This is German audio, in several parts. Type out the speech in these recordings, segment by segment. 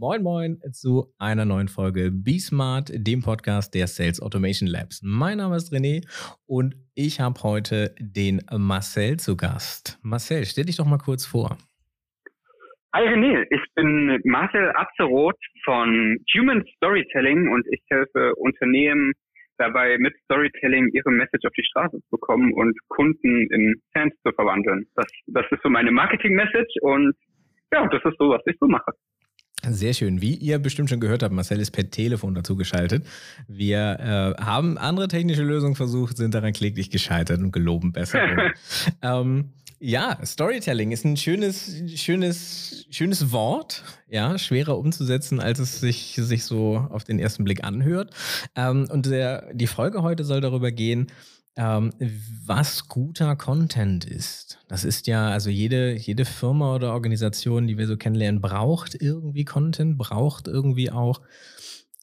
Moin Moin zu einer neuen Folge Be Smart, dem Podcast der Sales Automation Labs. Mein Name ist René und ich habe heute den Marcel zu Gast. Marcel, stell dich doch mal kurz vor. Hi René, ich bin Marcel Abzeroth von Human Storytelling und ich helfe Unternehmen dabei mit Storytelling ihre Message auf die Straße zu bekommen und Kunden in Fans zu verwandeln. Das, das ist so meine Marketing-Message und ja, das ist so, was ich so mache. Sehr schön. Wie ihr bestimmt schon gehört habt, Marcel ist per Telefon dazu geschaltet. Wir äh, haben andere technische Lösungen versucht, sind daran kläglich gescheitert und geloben besser. ähm, ja, Storytelling ist ein schönes, schönes, schönes Wort. Ja, schwerer umzusetzen, als es sich, sich so auf den ersten Blick anhört. Ähm, und der, die Folge heute soll darüber gehen, ähm, was guter Content ist. Das ist ja, also jede, jede Firma oder Organisation, die wir so kennenlernen, braucht irgendwie Content, braucht irgendwie auch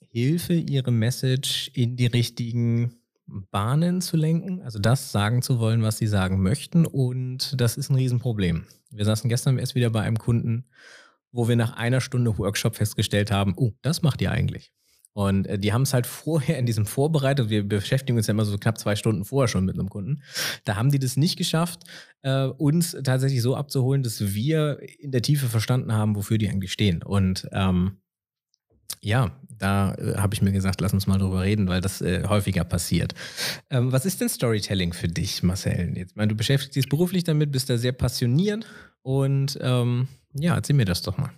Hilfe, ihre Message in die richtigen Bahnen zu lenken, also das sagen zu wollen, was sie sagen möchten. Und das ist ein Riesenproblem. Wir saßen gestern erst wieder bei einem Kunden, wo wir nach einer Stunde Workshop festgestellt haben, oh, das macht ihr eigentlich. Und äh, die haben es halt vorher in diesem vorbereitet. Wir beschäftigen uns ja immer so knapp zwei Stunden vorher schon mit einem Kunden. Da haben die das nicht geschafft, äh, uns tatsächlich so abzuholen, dass wir in der Tiefe verstanden haben, wofür die eigentlich stehen. Und ähm, ja, da äh, habe ich mir gesagt, lass uns mal drüber reden, weil das äh, häufiger passiert. Ähm, was ist denn Storytelling für dich, Marcel? Jetzt, meine, du beschäftigst dich beruflich damit, bist da sehr passioniert und ähm, ja, erzähl mir das doch mal.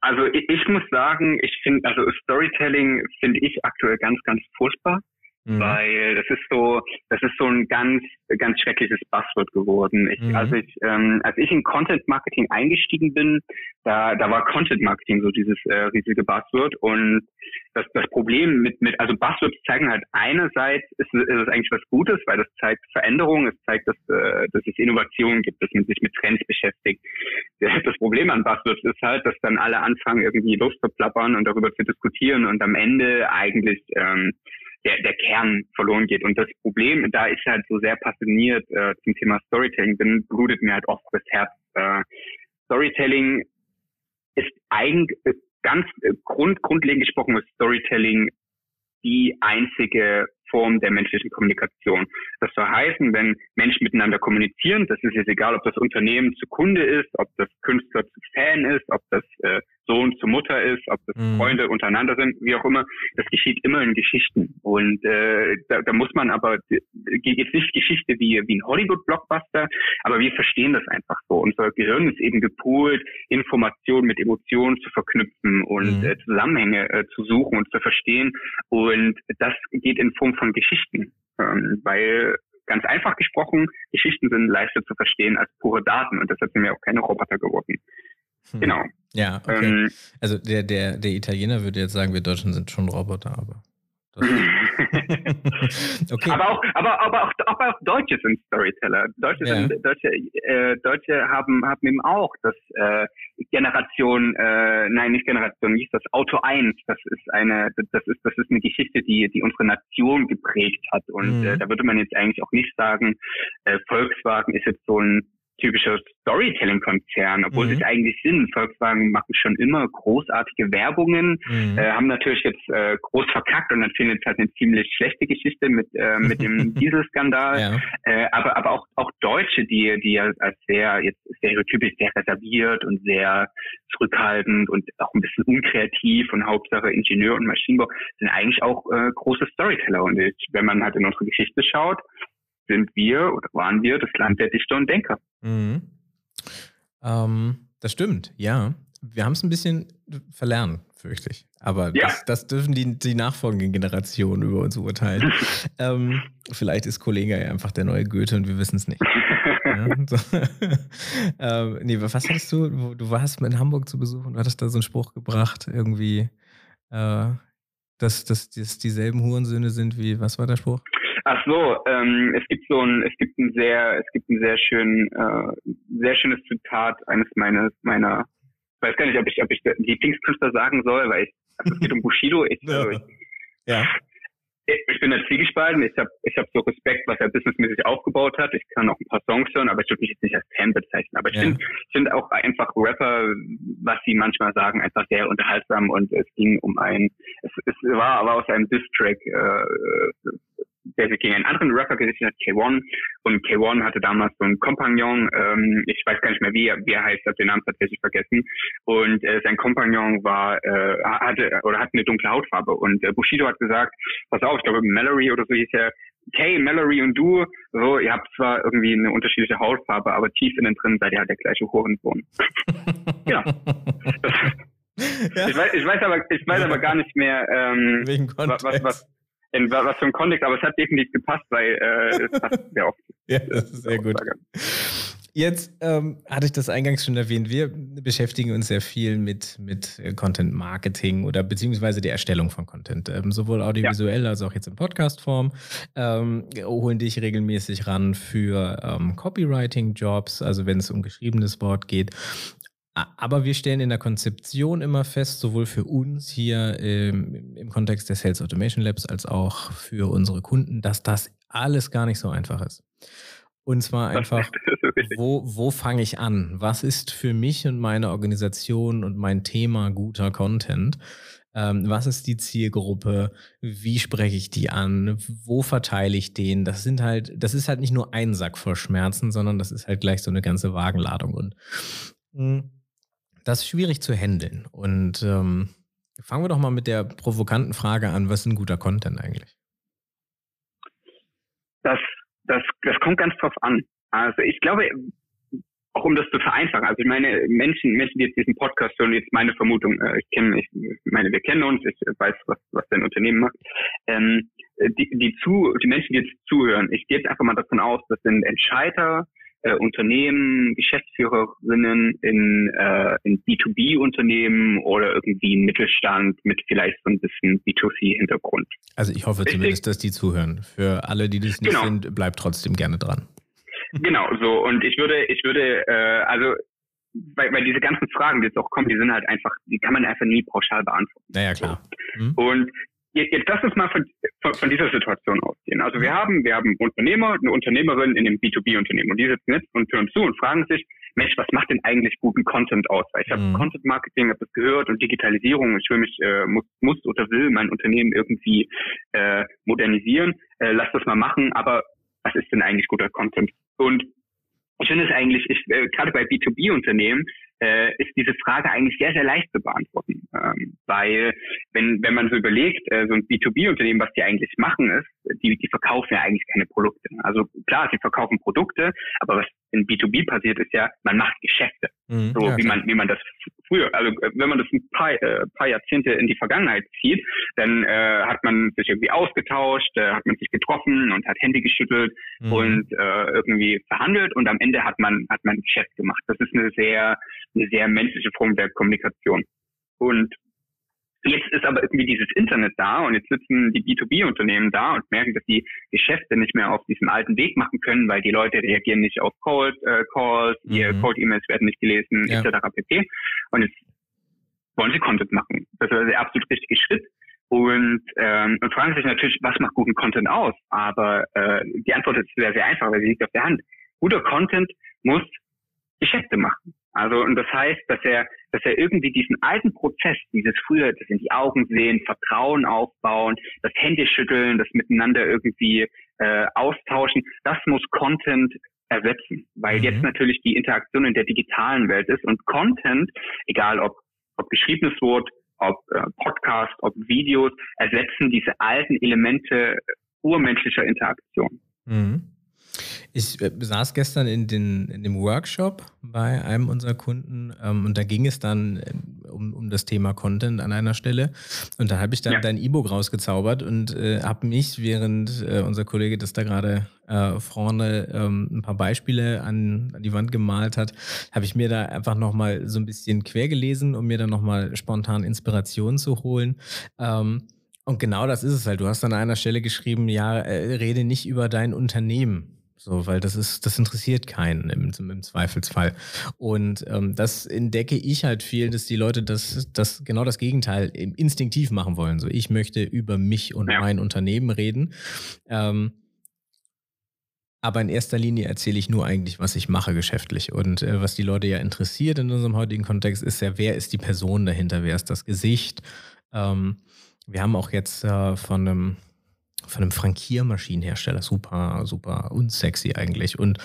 Also ich, ich muss sagen, ich finde, also Storytelling finde ich aktuell ganz, ganz furchtbar. Mhm. Weil das ist so, das ist so ein ganz, ganz schreckliches Buzzword geworden. Ich, mhm. als ich, ähm, als ich in Content Marketing eingestiegen bin, da, da war Content Marketing so dieses äh, riesige Buzzword. Und das, das Problem mit, mit, also Buzzwords zeigen halt einerseits ist, ist es eigentlich was Gutes, weil das zeigt Veränderung, es zeigt, dass, äh, dass es Innovationen gibt, dass man sich mit Trends beschäftigt. Das Problem an Buzzwords ist halt, dass dann alle anfangen, irgendwie loszuplappern und darüber zu diskutieren und am Ende eigentlich ähm, der, der Kern verloren geht. Und das Problem, da ich halt so sehr passioniert äh, zum Thema Storytelling bin, blutet mir halt oft das Herz. Äh, Storytelling ist eigentlich ganz äh, grund, grundlegend gesprochen ist Storytelling die einzige Form der menschlichen Kommunikation. Das soll heißen, wenn Menschen miteinander kommunizieren, das ist jetzt egal, ob das Unternehmen zu Kunde ist, ob das Künstler zu Fan ist, ob das äh, Sohn zu Mutter ist, ob das mhm. Freunde untereinander sind, wie auch immer, das geschieht immer in Geschichten. Und äh, da, da muss man aber, jetzt nicht Geschichte wie, wie ein Hollywood-Blockbuster, aber wir verstehen das einfach so. Unser Gehirn ist eben gepoolt, Informationen mit Emotionen zu verknüpfen und mhm. äh, Zusammenhänge äh, zu suchen und zu verstehen. Und das geht in Form von Geschichten. Ähm, weil ganz einfach gesprochen, Geschichten sind leichter zu verstehen als pure Daten und deshalb sind wir auch keine Roboter geworden. Hm. Genau. Ja, okay. Ähm, also der, der, der Italiener würde jetzt sagen, wir Deutschen sind schon Roboter, aber. okay. Aber auch, aber, aber auch, aber auch Deutsche sind Storyteller. Deutsche, ja. sind, Deutsche, äh, Deutsche haben, haben eben auch das äh, Generation, äh, nein, nicht Generation, ist das? Auto 1. Das ist eine, das ist, das ist eine Geschichte, die, die unsere Nation geprägt hat. Und mhm. äh, da würde man jetzt eigentlich auch nicht sagen, äh, Volkswagen ist jetzt so ein typischer Storytelling-Konzern, obwohl mhm. sie es eigentlich sind. Volkswagen machen schon immer großartige Werbungen, mhm. äh, haben natürlich jetzt äh, groß verkackt und dann findet es halt eine ziemlich schlechte Geschichte mit äh, mit dem Dieselskandal. Ja. Äh, aber aber auch auch Deutsche, die die ja als sehr jetzt stereotypisch sehr reserviert und sehr zurückhaltend und auch ein bisschen unkreativ und Hauptsache Ingenieur und Maschinenbau sind eigentlich auch äh, große Storyteller. Und wenn man halt in unsere Geschichte schaut, sind wir oder waren wir das Land der Dichter und Denker. Mhm. Ähm, das stimmt, ja. Wir haben es ein bisschen verlernt, fürchte ich. Aber ja. das, das, dürfen die, die nachfolgenden Generationen über uns urteilen. ähm, vielleicht ist Kollege ja einfach der neue Goethe und wir wissen es nicht. ja, so. ähm, nee, was hattest du? Du warst in Hamburg zu Besuch und hattest da so einen Spruch gebracht, irgendwie, äh, dass, dass, dass dieselben Hurensöhne sind wie, was war der Spruch? Ach so, ähm, es gibt so ein, es gibt ein sehr, es gibt ein sehr schön, äh, sehr schönes Zitat eines meines, meiner, ich weiß gar nicht, ob ich, ob ich Lieblingskünstler sagen soll, weil ich, also es geht um Bushido. Ich, ja. Also ich, ja. ich bin da zwiegespalten. Ich habe ich hab so Respekt, was er businessmäßig aufgebaut hat. Ich kann auch ein paar Songs hören, aber ich würde mich jetzt nicht als Fan bezeichnen. Aber ich ja. finde find auch einfach Rapper, was sie manchmal sagen, einfach sehr unterhaltsam und es ging um ein, es, es war aber aus einem Diss-Track äh, der sich gegen einen anderen Rapper gerichtet hat, K1. Und K1 hatte damals so einen Kompagnon, ähm, ich weiß gar nicht mehr, wie er, wie er heißt, habe den Namen tatsächlich vergessen. Und äh, sein Kompagnon war, äh, hatte oder hat eine dunkle Hautfarbe. Und äh, Bushido hat gesagt, pass auf, ich glaube Mallory oder so hieß er, Kay, Mallory und du, so, ihr habt zwar irgendwie eine unterschiedliche Hautfarbe, aber tief innen drin seid ihr halt der gleiche Hurensohn. ja. ja. Ich, weiß, ich weiß aber, ich weiß aber gar nicht mehr, ähm, was, was, in was für ein Kontext, aber es hat definitiv gepasst, weil äh, es passt sehr oft. ja, das ist sehr gut. Jetzt ähm, hatte ich das eingangs schon erwähnt. Wir beschäftigen uns sehr viel mit, mit Content Marketing oder beziehungsweise der Erstellung von Content, ähm, sowohl audiovisuell ja. als auch jetzt in Podcast-Form. Ähm, holen dich regelmäßig ran für ähm, Copywriting-Jobs, also wenn es um geschriebenes Wort geht. Aber wir stellen in der Konzeption immer fest, sowohl für uns hier im, im Kontext der Sales Automation Labs als auch für unsere Kunden, dass das alles gar nicht so einfach ist. Und zwar einfach, wo, wo fange ich an? Was ist für mich und meine Organisation und mein Thema guter Content? Ähm, was ist die Zielgruppe? Wie spreche ich die an? Wo verteile ich den? Das sind halt, das ist halt nicht nur ein Sack voll Schmerzen, sondern das ist halt gleich so eine ganze Wagenladung. Und mh, hm, das ist schwierig zu handeln. Und ähm, fangen wir doch mal mit der provokanten Frage an, was ist ein guter Content eigentlich? Das, das, das kommt ganz drauf an. Also ich glaube, auch um das zu vereinfachen, also ich meine, Menschen, Menschen, die jetzt diesen Podcast hören, jetzt meine Vermutung, äh, ich kenne, ich meine, wir kennen uns, ich weiß, was, was dein Unternehmen macht. Ähm, die, die, zu, die Menschen, die jetzt zuhören, ich gehe jetzt einfach mal davon aus, das sind Entscheider, äh, Unternehmen, Geschäftsführerinnen in, äh, in B2B-Unternehmen oder irgendwie ein Mittelstand mit vielleicht so ein bisschen B2C-Hintergrund. Also ich hoffe Richtig? zumindest, dass die zuhören. Für alle, die das nicht genau. sind, bleibt trotzdem gerne dran. Genau, so. Und ich würde, ich würde, äh, also weil, weil diese ganzen Fragen, die jetzt auch kommen, die sind halt einfach, die kann man einfach nie pauschal beantworten. Naja, klar. Mhm. Und Jetzt lass uns mal von, von, von, dieser Situation ausgehen. Also wir haben, wir haben Unternehmer, eine Unternehmerin in dem B2B-Unternehmen und die sitzen jetzt und hören zu und fragen sich, Mensch, was macht denn eigentlich guten Content aus? Weil ich habe mhm. Content Marketing, habe das gehört und Digitalisierung. Ich will mich, äh, muss, muss oder will mein Unternehmen irgendwie äh, modernisieren. Äh, lass das mal machen. Aber was ist denn eigentlich guter Content? Und ich finde es eigentlich, ich, äh, gerade bei B2B-Unternehmen äh, ist diese Frage eigentlich sehr, sehr leicht zu beantworten. Ähm, weil wenn, wenn man so überlegt, äh, so ein B2B-Unternehmen, was die eigentlich machen, ist, die, die verkaufen ja eigentlich keine Produkte. Also klar, sie verkaufen Produkte, aber was in B2B passiert, ist ja, man macht Geschäfte. Mhm, so ja, wie man, wie man das früher, also äh, wenn man das ein paar, äh, paar Jahrzehnte in die Vergangenheit zieht, dann äh, hat man sich irgendwie ausgetauscht, äh, hat man sich getroffen und hat Hände geschüttelt mhm. und äh, irgendwie verhandelt und am Ende hat man hat man ein Geschäft gemacht. Das ist eine sehr eine sehr menschliche Form der Kommunikation. Und Jetzt ist aber irgendwie dieses Internet da und jetzt sitzen die B2B-Unternehmen da und merken, dass die Geschäfte nicht mehr auf diesem alten Weg machen können, weil die Leute reagieren nicht auf Cold äh, Calls, mhm. ihre Cold-E-Mails werden nicht gelesen, ja. etc. pp. Und jetzt wollen sie Content machen. Das ist der absolut richtige Schritt. Und, ähm, und fragen sich natürlich, was macht guten Content aus? Aber äh, die Antwort ist sehr, sehr einfach, weil sie liegt auf der Hand. Guter Content muss Geschäfte machen. Also, und das heißt, dass er, dass er irgendwie diesen alten Prozess, dieses früher, das in die Augen sehen, Vertrauen aufbauen, das Händeschütteln, das miteinander irgendwie äh, austauschen, das muss Content ersetzen, weil mhm. jetzt natürlich die Interaktion in der digitalen Welt ist und Content, egal ob, ob geschriebenes Wort, ob äh, Podcast, ob Videos, ersetzen diese alten Elemente urmenschlicher Interaktion. Mhm. Ich äh, saß gestern in, den, in dem Workshop bei einem unserer Kunden ähm, und da ging es dann äh, um, um das Thema Content an einer Stelle. Und da habe ich dann ja. dein E-Book rausgezaubert und äh, habe mich, während äh, unser Kollege das da gerade äh, vorne ähm, ein paar Beispiele an, an die Wand gemalt hat, habe ich mir da einfach nochmal so ein bisschen quer gelesen, um mir dann nochmal spontan Inspiration zu holen. Ähm, und genau das ist es halt. Du hast an einer Stelle geschrieben, ja, äh, rede nicht über dein Unternehmen So, weil das ist, das interessiert keinen im, im Zweifelsfall. Und ähm, das entdecke ich halt viel, dass die Leute das, das genau das Gegenteil instinktiv machen wollen. So, ich möchte über mich und ja. mein Unternehmen reden. Ähm, aber in erster Linie erzähle ich nur eigentlich, was ich mache geschäftlich. Und äh, was die Leute ja interessiert in unserem heutigen Kontext, ist ja, wer ist die Person dahinter, wer ist das Gesicht. Ähm, wir haben auch jetzt äh, von einem von einem Frankiermaschinenhersteller, super, super unsexy eigentlich und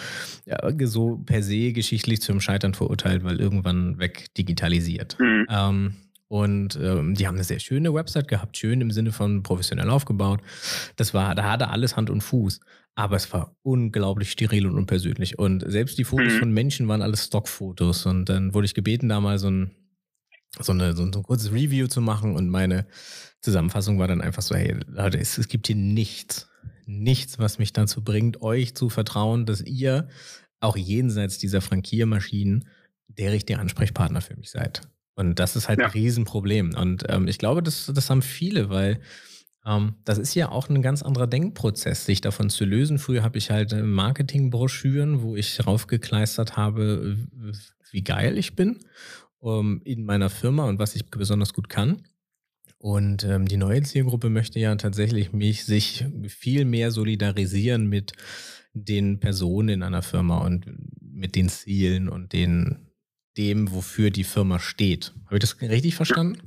ja, so per se geschichtlich zum Scheitern verurteilt, weil irgendwann weg digitalisiert. Mhm. Ähm, und ähm, die haben eine sehr schöne Website gehabt, schön im Sinne von professionell aufgebaut. Das war, da hatte alles Hand und Fuß. Aber es war unglaublich steril und unpersönlich. Und selbst die Fotos mhm. von Menschen waren alles Stockfotos. Und dann wurde ich gebeten, da mal so ein, so, eine, so ein, so ein kurzes Review zu machen. Und meine Zusammenfassung war dann einfach so, hey, Leute, es, es gibt hier nichts, nichts, was mich dazu bringt, euch zu vertrauen, dass ihr auch jenseits dieser Frankiermaschinen der richtige Ansprechpartner für mich seid. Und das ist halt ja. ein Riesenproblem. Und ähm, ich glaube, das, das haben viele, weil ähm, das ist ja auch ein ganz anderer Denkprozess, sich davon zu lösen. Früher habe ich halt äh, Marketingbroschüren, wo ich raufgekleistert habe, wie geil ich bin ähm, in meiner Firma und was ich besonders gut kann. Und ähm, die neue Zielgruppe möchte ja tatsächlich mich sich viel mehr solidarisieren mit den Personen in einer Firma und mit den Zielen und den, dem, wofür die Firma steht. Habe ich das richtig verstanden?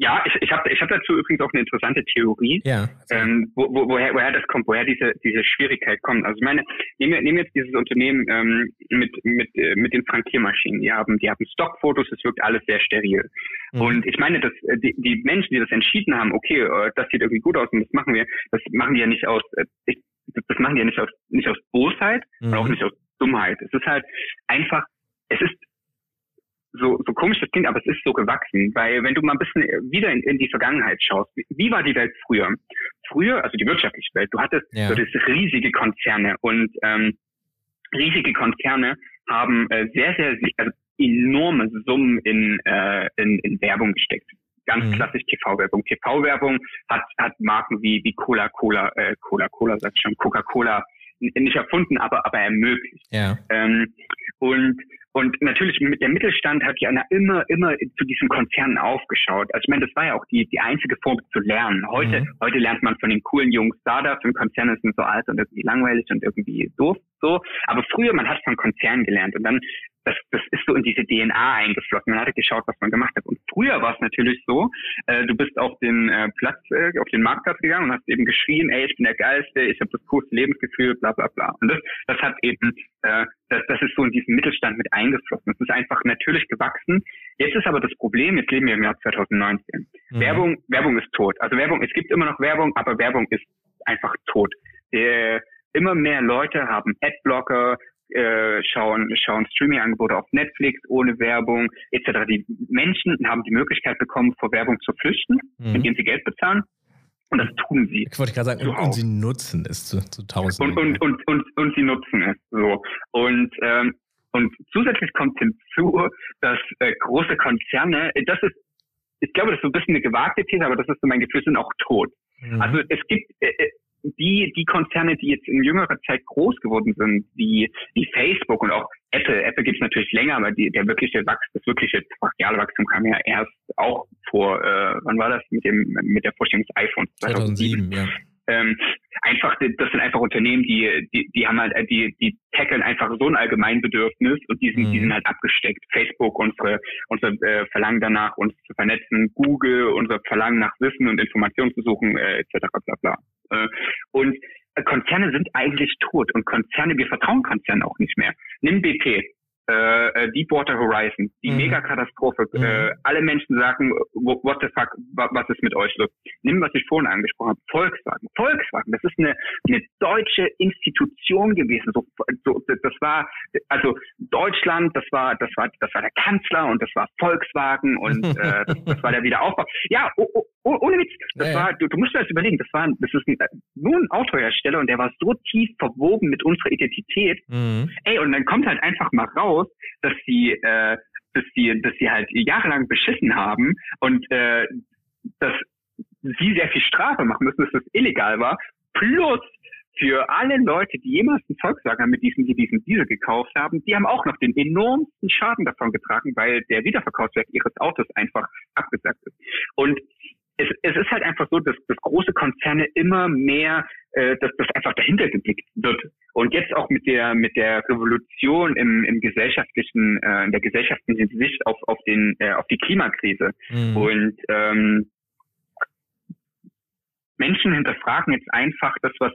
Ja, ich, ich habe ich hab dazu übrigens auch eine interessante Theorie, ja, ähm, wo, wo, woher, woher das kommt, woher diese, diese Schwierigkeit kommt. Also ich meine, nehmen wir, nehmen jetzt dieses Unternehmen ähm, mit, mit, äh, mit den Frankiermaschinen. Die haben, die haben Stockfotos, es wirkt alles sehr steril. Mhm. Und ich meine, dass äh, die, die Menschen, die das entschieden haben, okay, äh, das sieht irgendwie gut aus und das machen wir, das machen die ja nicht aus, ich, das machen die ja nicht aus, nicht aus Bosheit mhm. auch nicht aus Dummheit. Es ist halt einfach, es ist so, so komisch das klingt, aber es ist so gewachsen, weil wenn du mal ein bisschen wieder in, in die Vergangenheit schaust, wie, war die Welt früher? Früher, also die wirtschaftliche Welt, du hattest, ja. du hattest riesige Konzerne und ähm, riesige Konzerne haben äh, sehr, sehr, also enorme Summen in, äh, in, in Werbung gesteckt. Ganz mhm. klassisch TV-Werbung. TV-Werbung hat, hat Marken wie, wie Cola-Cola, äh, Cola-Cola, sagt schon, Coca-Cola nicht erfunden, aber, aber ermöglicht. Ja. Ähm, und und natürlich mit der Mittelstand hat ja immer, immer zu diesen Konzernen aufgeschaut. Also ich meine, das war ja auch die, die einzige Form zu lernen. Heute, mhm. heute lernt man von den coolen jungen Startups und Konzerne sind so alt und irgendwie langweilig und irgendwie doof, so. Aber früher, man hat von Konzernen gelernt und dann das, das ist so in diese DNA eingeflossen. Man hatte geschaut, was man gemacht hat. Und früher war es natürlich so, äh, du bist auf den äh, Platz, äh, auf den Marktplatz gegangen und hast eben geschrien, ey, ich bin der Geilste, ich habe das coolste Lebensgefühl, bla bla bla. Und das, das hat eben, äh, das, das ist so in diesen Mittelstand mit eingeflossen. Das ist einfach natürlich gewachsen. Jetzt ist aber das Problem, jetzt leben wir im Jahr 2019. Mhm. Werbung, Werbung ist tot. Also Werbung, es gibt immer noch Werbung, aber Werbung ist einfach tot. Der, immer mehr Leute haben Adblocker, äh, schauen, schauen Streaming-Angebote auf Netflix ohne Werbung etc. Die Menschen haben die Möglichkeit bekommen, vor Werbung zu flüchten, mhm. indem sie Geld bezahlen. Und das tun sie. Ich wollte gerade sagen, und, und, sie nutzen es zu, zu tausend. Und, und, und, und, und sie nutzen es so. Und, ähm, und zusätzlich kommt hinzu, dass äh, große Konzerne, das ist, ich glaube, das ist so ein bisschen eine gewagte These, aber das ist so mein Gefühl, sind auch tot. Mhm. Also es gibt, äh, äh die, die Konzerne, die jetzt in jüngerer Zeit groß geworden sind, wie, wie Facebook und auch Apple, Apple gibt es natürlich länger, aber die, der wirkliche Wachstum, das wirkliche brachiale Wachstum kam ja erst auch vor, äh, wann war das, mit dem, mit der Vorstellung des iPhones? 2007, 2007 ja. Ähm, einfach, das sind einfach Unternehmen, die, die, die haben halt, die, die tackeln einfach so ein Allgemeinbedürfnis und die sind, mhm. die sind halt abgesteckt. Facebook, unsere, unsere äh, Verlangen danach, uns zu vernetzen, Google, unser Verlangen nach Wissen und Informationen zu suchen, äh, etc. bla bla. Äh, und Konzerne sind eigentlich tot und Konzerne, wir vertrauen Konzernen auch nicht mehr. Nimm BP, äh, äh, Deepwater Horizon, die mhm. Megakatastrophe. Mhm. Äh, alle Menschen sagen, what the fuck, was ist mit euch los? Nimm, was ich vorhin angesprochen habe, Volkswagen. Volkswagen, das ist eine, eine deutsche Institution gewesen. So, so, das war, also Deutschland, das war, das war, das war der Kanzler und das war Volkswagen und äh, das, das war der Wiederaufbau. Ja, oh, oh, oh, ohne Witz, das ja, war, du, du musst dir das überlegen, das war, das ist ein, nur ein Autohersteller und der war so tief verwoben mit unserer Identität. Mhm. Ey, und dann kommt halt einfach mal raus, dass sie, äh, dass sie, dass sie halt jahrelang beschissen haben und äh, dass sie sehr viel Strafe machen müssen, dass das illegal war, plus für alle Leute, die jemals einen Volkswagen mit diesem, die diesen Diesel gekauft haben, die haben auch noch den enormsten Schaden davon getragen, weil der Wiederverkaufswert ihres Autos einfach abgesagt ist. Und es, es ist halt einfach so, dass, dass große Konzerne immer mehr, äh, dass das einfach dahinter geblickt wird. Und jetzt auch mit der mit der Revolution im, im gesellschaftlichen, äh, in der gesellschaftlichen Sicht auf auf den äh, auf die Klimakrise. Mhm. Und ähm, Menschen hinterfragen jetzt einfach das, was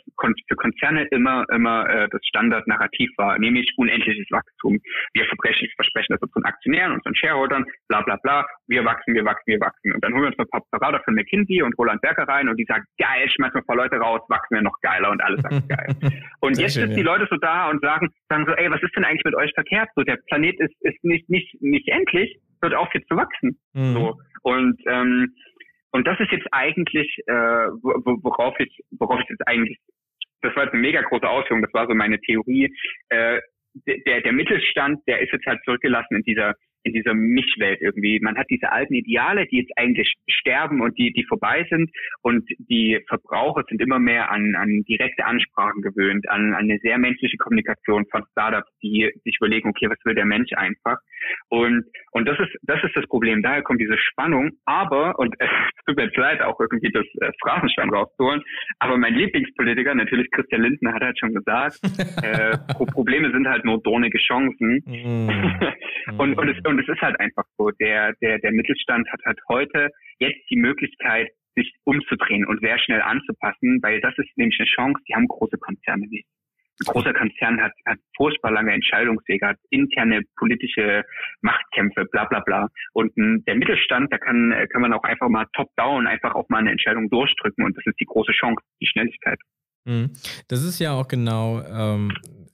für Konzerne immer, immer äh, das Standardnarrativ war, nämlich unendliches Wachstum. Wir versprechen, versprechen das unseren Aktionären, unseren Shareholdern, bla bla bla. Wir wachsen, wir wachsen, wir wachsen. Und dann holen wir uns ein paar Berater von McKinsey und Roland Berger rein und die sagen, geil, schmeißen wir ein paar Leute raus, wachsen wir noch geiler und alles sagt geil. Und jetzt sind die Leute so da und sagen, sagen so, ey, was ist denn eigentlich mit euch verkehrt? So, der Planet ist, ist nicht, nicht, nicht endlich, wird auf jetzt zu wachsen. Mhm. So. Und ähm, und das ist jetzt eigentlich, äh, worauf ich, worauf ich jetzt eigentlich, das war jetzt eine mega große Ausführung, das war so meine Theorie. Äh, der, der Mittelstand, der ist jetzt halt zurückgelassen in dieser in dieser Mischwelt irgendwie. Man hat diese alten Ideale, die jetzt eigentlich sterben und die, die vorbei sind. Und die Verbraucher sind immer mehr an, an direkte Ansprachen gewöhnt, an, an eine sehr menschliche Kommunikation von Startups, die sich überlegen, okay, was will der Mensch einfach? Und, und das ist, das ist das Problem. Daher kommt diese Spannung. Aber, und es tut mir jetzt leid, auch irgendwie das äh, Phrasenschwein rauszuholen, aber mein Lieblingspolitiker, natürlich Christian Lindner, hat halt schon gesagt, äh, Probleme sind halt nur dornige Chancen. Mm. und, und, es, und und es ist halt einfach so, der, der, der Mittelstand hat halt heute jetzt die Möglichkeit, sich umzudrehen und sehr schnell anzupassen, weil das ist nämlich eine Chance, die haben große Konzerne nicht. Ein großer Konzern hat, hat furchtbar lange Entscheidungswege, hat interne politische Machtkämpfe, bla bla bla. Und der Mittelstand, da kann, kann man auch einfach mal top-down einfach auch mal eine Entscheidung durchdrücken und das ist die große Chance, die Schnelligkeit. Mhm. Das ist ja auch genau ähm,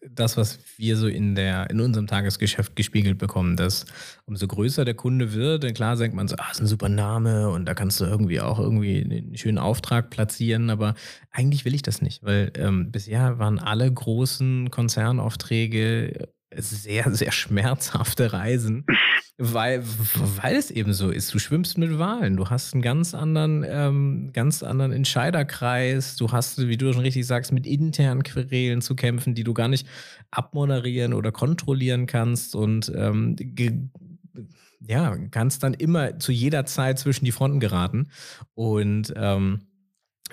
das, was wir so in der, in unserem Tagesgeschäft gespiegelt bekommen, dass umso größer der Kunde wird, dann klar sagt man so, ah, ist ein super Name und da kannst du irgendwie auch irgendwie einen schönen Auftrag platzieren, aber eigentlich will ich das nicht, weil ähm, bisher waren alle großen Konzernaufträge sehr, sehr schmerzhafte Reisen, weil, weil es eben so ist. Du schwimmst mit Wahlen, du hast einen ganz anderen, ähm, ganz anderen Entscheiderkreis, du hast, wie du schon richtig sagst, mit internen Querelen zu kämpfen, die du gar nicht abmoderieren oder kontrollieren kannst. Und ähm, ja, kannst dann immer zu jeder Zeit zwischen die Fronten geraten. Und ähm,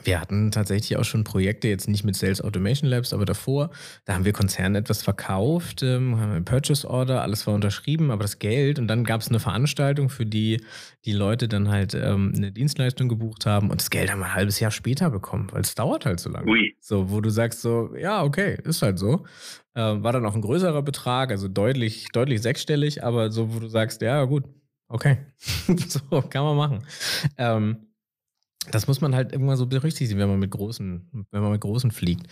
wir hatten tatsächlich auch schon Projekte, jetzt nicht mit Sales Automation Labs, aber davor, da haben wir Konzernen etwas verkauft, ähm, haben ein Purchase Order, alles war unterschrieben, aber das Geld und dann gab es eine Veranstaltung, für die die Leute dann halt ähm, eine Dienstleistung gebucht haben und das Geld haben wir ein halbes Jahr später bekommen, weil es dauert halt so lange. Ui. So, wo du sagst so, ja, okay, ist halt so. Ähm, war dann auch ein größerer Betrag, also deutlich, deutlich sechsstellig, aber so, wo du sagst, ja, gut, okay, so kann man machen. Ähm, das muss man halt irgendwann so berücksichtigen, wenn man mit großen, wenn man mit großen fliegt.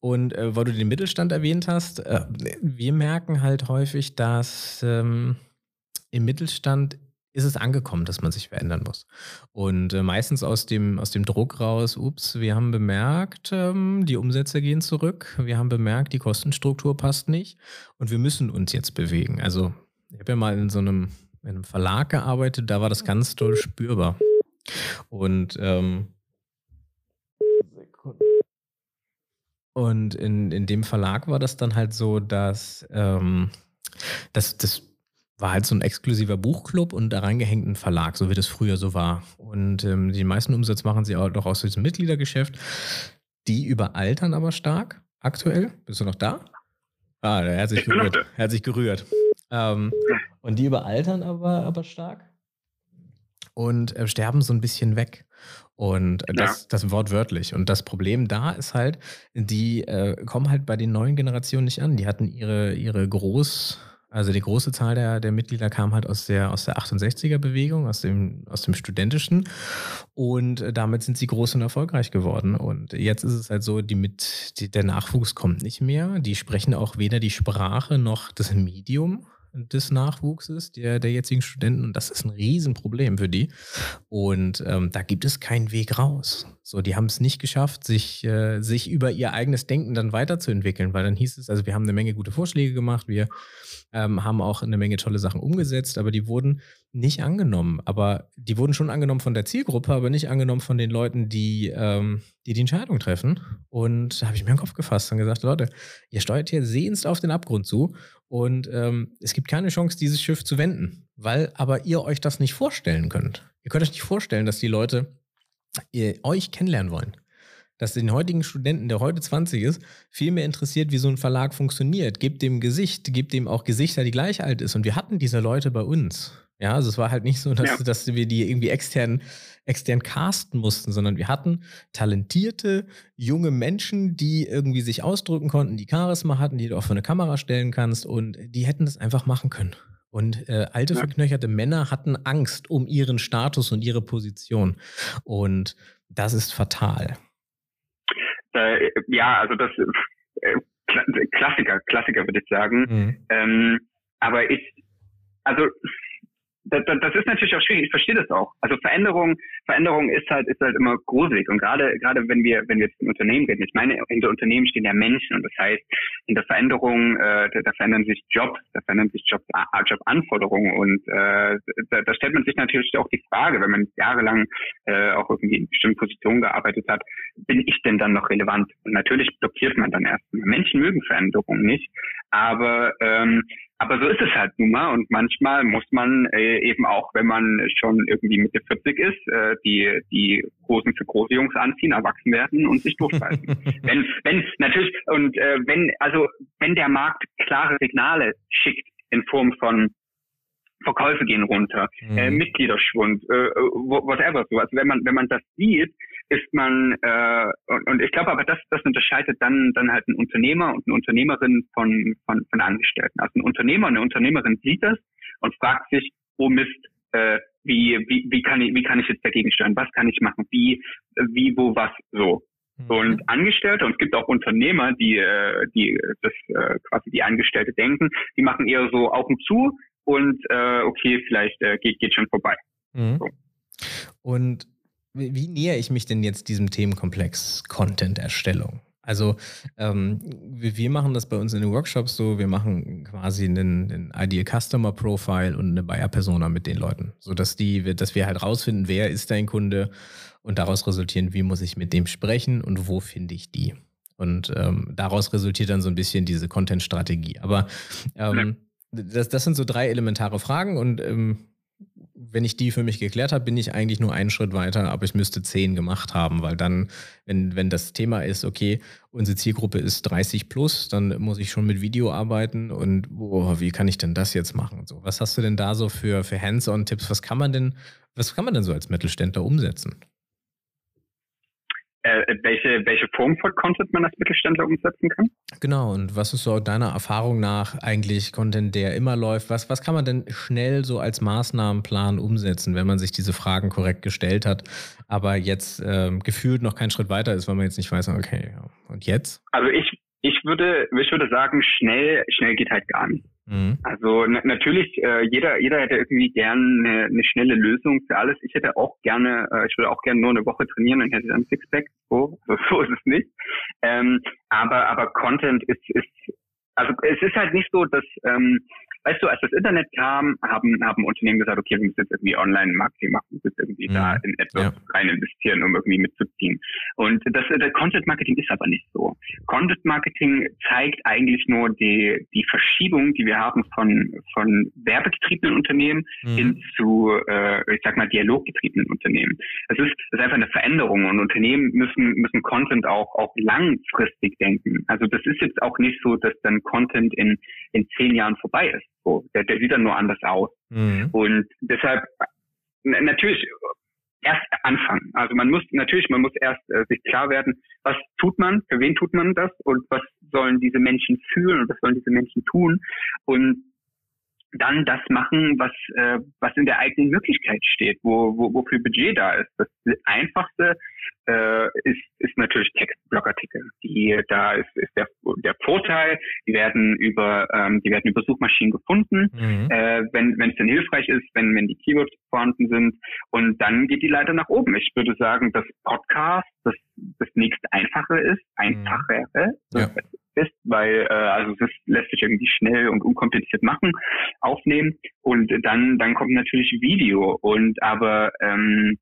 Und äh, weil du den Mittelstand erwähnt hast, äh, wir merken halt häufig, dass ähm, im Mittelstand ist es angekommen, dass man sich verändern muss. Und äh, meistens aus dem, aus dem Druck raus, ups, wir haben bemerkt, ähm, die Umsätze gehen zurück, wir haben bemerkt, die Kostenstruktur passt nicht und wir müssen uns jetzt bewegen. Also ich habe ja mal in so einem, in einem Verlag gearbeitet, da war das ganz toll spürbar. Und ähm, und in, in dem Verlag war das dann halt so, dass ähm, das, das war halt so ein exklusiver Buchclub und da reingehängt ein Verlag, so wie das früher so war. Und ähm, die meisten Umsatz machen sie auch doch aus diesem Mitgliedergeschäft. Die überaltern aber stark aktuell. Bist du noch da? Ah, er hat sich gerührt. Er hat sich gerührt. Ähm, und die überaltern aber, aber stark und äh, sterben so ein bisschen weg. Und äh, das, ja. das wortwörtlich. Und das Problem da ist halt, die äh, kommen halt bei den neuen Generationen nicht an. Die hatten ihre, ihre Groß, also die große Zahl der, der Mitglieder kam halt aus der, aus der 68er-Bewegung, aus dem, aus dem Studentischen. Und äh, damit sind sie groß und erfolgreich geworden. Und jetzt ist es halt so, die mit, die, der Nachwuchs kommt nicht mehr. Die sprechen auch weder die Sprache noch das Medium des Nachwuchses, der, der jetzigen Studenten. Und das ist ein Riesenproblem für die. Und ähm, da gibt es keinen Weg raus. So, die haben es nicht geschafft, sich, äh, sich über ihr eigenes Denken dann weiterzuentwickeln, weil dann hieß es, also wir haben eine Menge gute Vorschläge gemacht, wir ähm, haben auch eine Menge tolle Sachen umgesetzt, aber die wurden nicht angenommen. Aber die wurden schon angenommen von der Zielgruppe, aber nicht angenommen von den Leuten, die ähm, die, die Entscheidung treffen. Und da habe ich mir den Kopf gefasst und gesagt, Leute, ihr steuert hier sehnst auf den Abgrund zu und ähm, es gibt keine Chance, dieses Schiff zu wenden, weil aber ihr euch das nicht vorstellen könnt. Ihr könnt euch nicht vorstellen, dass die Leute ihr, euch kennenlernen wollen dass den heutigen Studenten, der heute 20 ist, viel mehr interessiert, wie so ein Verlag funktioniert. Gebt dem Gesicht, gebt dem auch Gesichter, die gleich alt ist. Und wir hatten diese Leute bei uns. Ja, also es war halt nicht so, dass, ja. dass wir die irgendwie extern, extern casten mussten, sondern wir hatten talentierte junge Menschen, die irgendwie sich ausdrücken konnten, die Charisma hatten, die du auch für eine Kamera stellen kannst und die hätten das einfach machen können. Und äh, alte, ja. verknöcherte Männer hatten Angst um ihren Status und ihre Position. Und das ist fatal. Äh, ja, also das äh, Klassiker, Klassiker würde ich sagen. Mhm. Ähm, aber ich, also das, das ist natürlich auch schwierig. Ich verstehe das auch. Also Veränderung, Veränderung ist halt ist halt immer gruselig und gerade gerade wenn wir wenn wir im Unternehmen reden. Ich meine, hinter Unternehmen stehen ja Menschen und das heißt, in der Veränderung äh, da, da verändern sich Jobs, da verändern sich Job, Jobanforderungen und äh, da, da stellt man sich natürlich auch die Frage, wenn man jahrelang äh, auch irgendwie in bestimmten Positionen gearbeitet hat, bin ich denn dann noch relevant? Und natürlich blockiert man dann erstmal. Menschen mögen Veränderungen nicht, aber ähm, aber so ist es halt nun mal und manchmal muss man äh, eben auch, wenn man schon irgendwie Mitte 40 ist, äh, die die Hosen für große Jungs anziehen, erwachsen werden und sich durchbeißen. wenn wenn natürlich und äh, wenn also wenn der Markt klare Signale schickt in Form von Verkäufe gehen runter, mhm. äh, Mitgliederschwund, äh, whatever so. Also wenn man wenn man das sieht, ist man äh, und, und ich glaube aber das das unterscheidet dann dann halt ein Unternehmer und eine Unternehmerin von von von Angestellten. Also ein Unternehmer und eine Unternehmerin sieht das und fragt sich, oh Mist, äh, wie wie wie kann ich wie kann ich jetzt dagegen steuern? Was kann ich machen? Wie wie wo was so. Mhm. Und Angestellte, und es gibt auch Unternehmer, die, äh, die das äh, quasi die Angestellte denken, die machen eher so Augen zu, und äh, okay, vielleicht äh, geht, geht schon vorbei. Mhm. So. Und wie, wie nähere ich mich denn jetzt diesem Themenkomplex Content-Erstellung? Also ähm, wir machen das bei uns in den Workshops so, wir machen quasi einen, einen Ideal Customer Profile und eine Buyer Persona mit den Leuten, sodass die, dass wir halt rausfinden, wer ist dein Kunde und daraus resultieren, wie muss ich mit dem sprechen und wo finde ich die. Und ähm, daraus resultiert dann so ein bisschen diese Content-Strategie. Aber ähm, das, das sind so drei elementare Fragen und ähm, wenn ich die für mich geklärt habe, bin ich eigentlich nur einen Schritt weiter, aber ich müsste zehn gemacht haben, weil dann, wenn, wenn das Thema ist, okay, unsere Zielgruppe ist 30 plus, dann muss ich schon mit Video arbeiten und oh, wie kann ich denn das jetzt machen? So, was hast du denn da so für, für Hands-on-Tipps? Was kann man denn, was kann man denn so als Mittelständler umsetzen? Äh, welche, welche Form von Content man als Mittelständler umsetzen kann. Genau, und was ist so deiner Erfahrung nach eigentlich Content, der immer läuft? Was, was kann man denn schnell so als Maßnahmenplan umsetzen, wenn man sich diese Fragen korrekt gestellt hat, aber jetzt ähm, gefühlt noch keinen Schritt weiter ist, weil man jetzt nicht weiß, okay, und jetzt? Also ich, ich würde, ich würde sagen, schnell, schnell geht halt gar nicht. Mhm. Also na, natürlich, äh, jeder, jeder hätte irgendwie gern eine, eine, schnelle Lösung für alles. Ich hätte auch gerne, äh, ich würde auch gerne nur eine Woche trainieren und hätte dann Sixpack. So, so, so ist es nicht. Ähm, aber, aber Content ist, ist, also es ist halt nicht so, dass ähm, weißt du, als das Internet kam, haben, haben Unternehmen gesagt, okay, wir müssen jetzt irgendwie Online-Marketing machen, wir müssen irgendwie mhm. da in etwas ja. rein investieren, um irgendwie mitzuziehen. Und das, das Content-Marketing ist aber nicht so. Content-Marketing zeigt eigentlich nur die, die Verschiebung, die wir haben von, von werbegetriebenen Unternehmen mhm. hin zu, äh, ich sag mal, dialoggetriebenen Unternehmen. Es ist, das ist einfach eine Veränderung und Unternehmen müssen, müssen Content auch, auch langfristig denken. Also das ist jetzt auch nicht so, dass dann Content in, in zehn Jahren vorbei ist. So, der, der sieht dann nur anders aus. Mhm. Und deshalb natürlich erst anfangen. Also man muss natürlich, man muss erst äh, sich klar werden, was tut man, für wen tut man das und was sollen diese Menschen fühlen und was sollen diese Menschen tun und dann das machen, was äh, was in der eigenen Möglichkeit steht, wo, wo wofür Budget da ist. Das, das einfachste äh, ist, ist natürlich Textblogartikel. Die, da ist, ist der, der Vorteil, die werden über, ähm, die werden über Suchmaschinen gefunden, mhm. äh, wenn wenn es denn hilfreich ist, wenn, wenn die Keywords vorhanden sind. Und dann geht die Leiter nach oben. Ich würde sagen, dass Podcast das, das nächste Einfache ist, einfachere. Mhm. Ja ist, weil äh, also es lässt sich irgendwie schnell und unkompliziert machen, aufnehmen und dann dann kommt natürlich Video und aber ähm,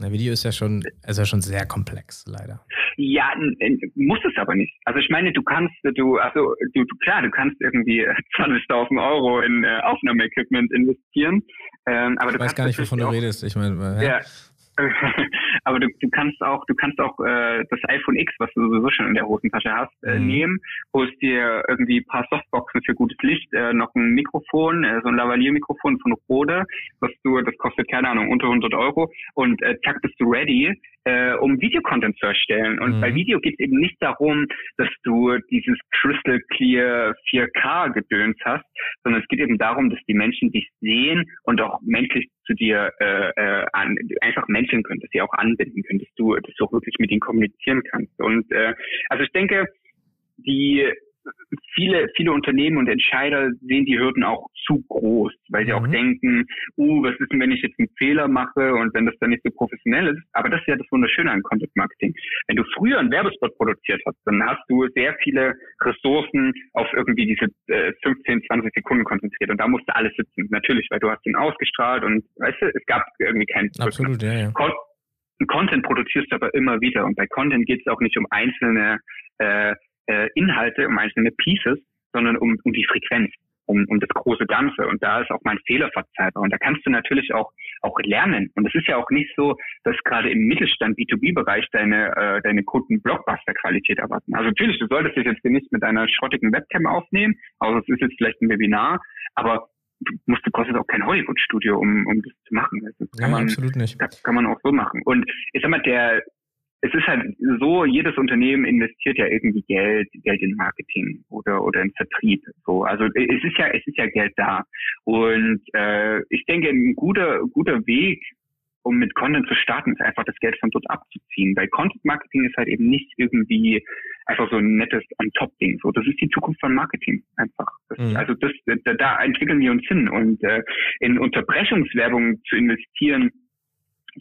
na, Video ist ja schon, ist ja schon sehr komplex, leider. Ja, muss es aber nicht. Also ich meine, du kannst, du, also du, klar, du kannst irgendwie 20.000 Euro in äh, Aufnahmeequipment investieren. Ähm, aber ich weiß gar nicht, wovon du redest. Ich meine, ja, aber du, du kannst auch, du kannst auch äh, das iPhone X, was du sowieso schon in der Hosentasche hast, äh, mhm. nehmen, holst dir irgendwie ein paar Softboxen für gutes Licht, äh, noch ein Mikrofon, äh, so ein Lavalier-Mikrofon von Rode, was du, das kostet keine Ahnung unter 100 Euro und äh, zack bist du ready, äh, um Videocontent zu erstellen. Und mhm. bei Video geht es eben nicht darum, dass du dieses Crystal Clear 4K gedöns hast, sondern es geht eben darum, dass die Menschen dich sehen und auch menschlich zu dir äh, äh, an, einfach menscheln können, dass sie auch anbinden können, dass du, dass du auch wirklich mit ihnen kommunizieren kannst. Und äh, also ich denke, die viele, viele Unternehmen und Entscheider sehen die Hürden auch zu groß, weil sie mhm. auch denken, uh, was ist denn, wenn ich jetzt einen Fehler mache und wenn das dann nicht so professionell ist? Aber das ist ja das Wunderschöne an Content Marketing. Wenn du früher einen Werbespot produziert hast, dann hast du sehr viele Ressourcen auf irgendwie diese äh, 15, 20 Sekunden konzentriert und da musste alles sitzen. Natürlich, weil du hast ihn ausgestrahlt und weißt du, es gab irgendwie keinen Absolut, ja, ja. Content produzierst du aber immer wieder und bei Content geht es auch nicht um einzelne äh, äh, Inhalte, um einzelne Pieces, sondern um, um die Frequenz, um, um das große Ganze. Und da ist auch mein Fehler verzeihbar. Und da kannst du natürlich auch, auch lernen. Und es ist ja auch nicht so, dass gerade im Mittelstand B2B-Bereich deine, äh, deine Kunden Blockbuster-Qualität erwarten. Also natürlich, du solltest dich jetzt nicht mit deiner schrottigen Webcam aufnehmen, außer es ist jetzt vielleicht ein Webinar, aber musst du kostet auch kein Hollywood-Studio, um, um das zu machen. Das kann ja, man, absolut nicht. Kann, kann man auch so machen. Und ich sag mal, der, es ist halt so, jedes Unternehmen investiert ja irgendwie Geld, Geld in Marketing oder oder in Vertrieb. So, also es ist ja es ist ja Geld da und äh, ich denke ein guter guter Weg, um mit Content zu starten, ist einfach das Geld von dort abzuziehen. Weil Content Marketing ist halt eben nicht irgendwie einfach so ein nettes On-Top-Ding. So, das ist die Zukunft von Marketing einfach. Das, mhm. Also das, da, da entwickeln wir uns hin und äh, in Unterbrechungswerbung zu investieren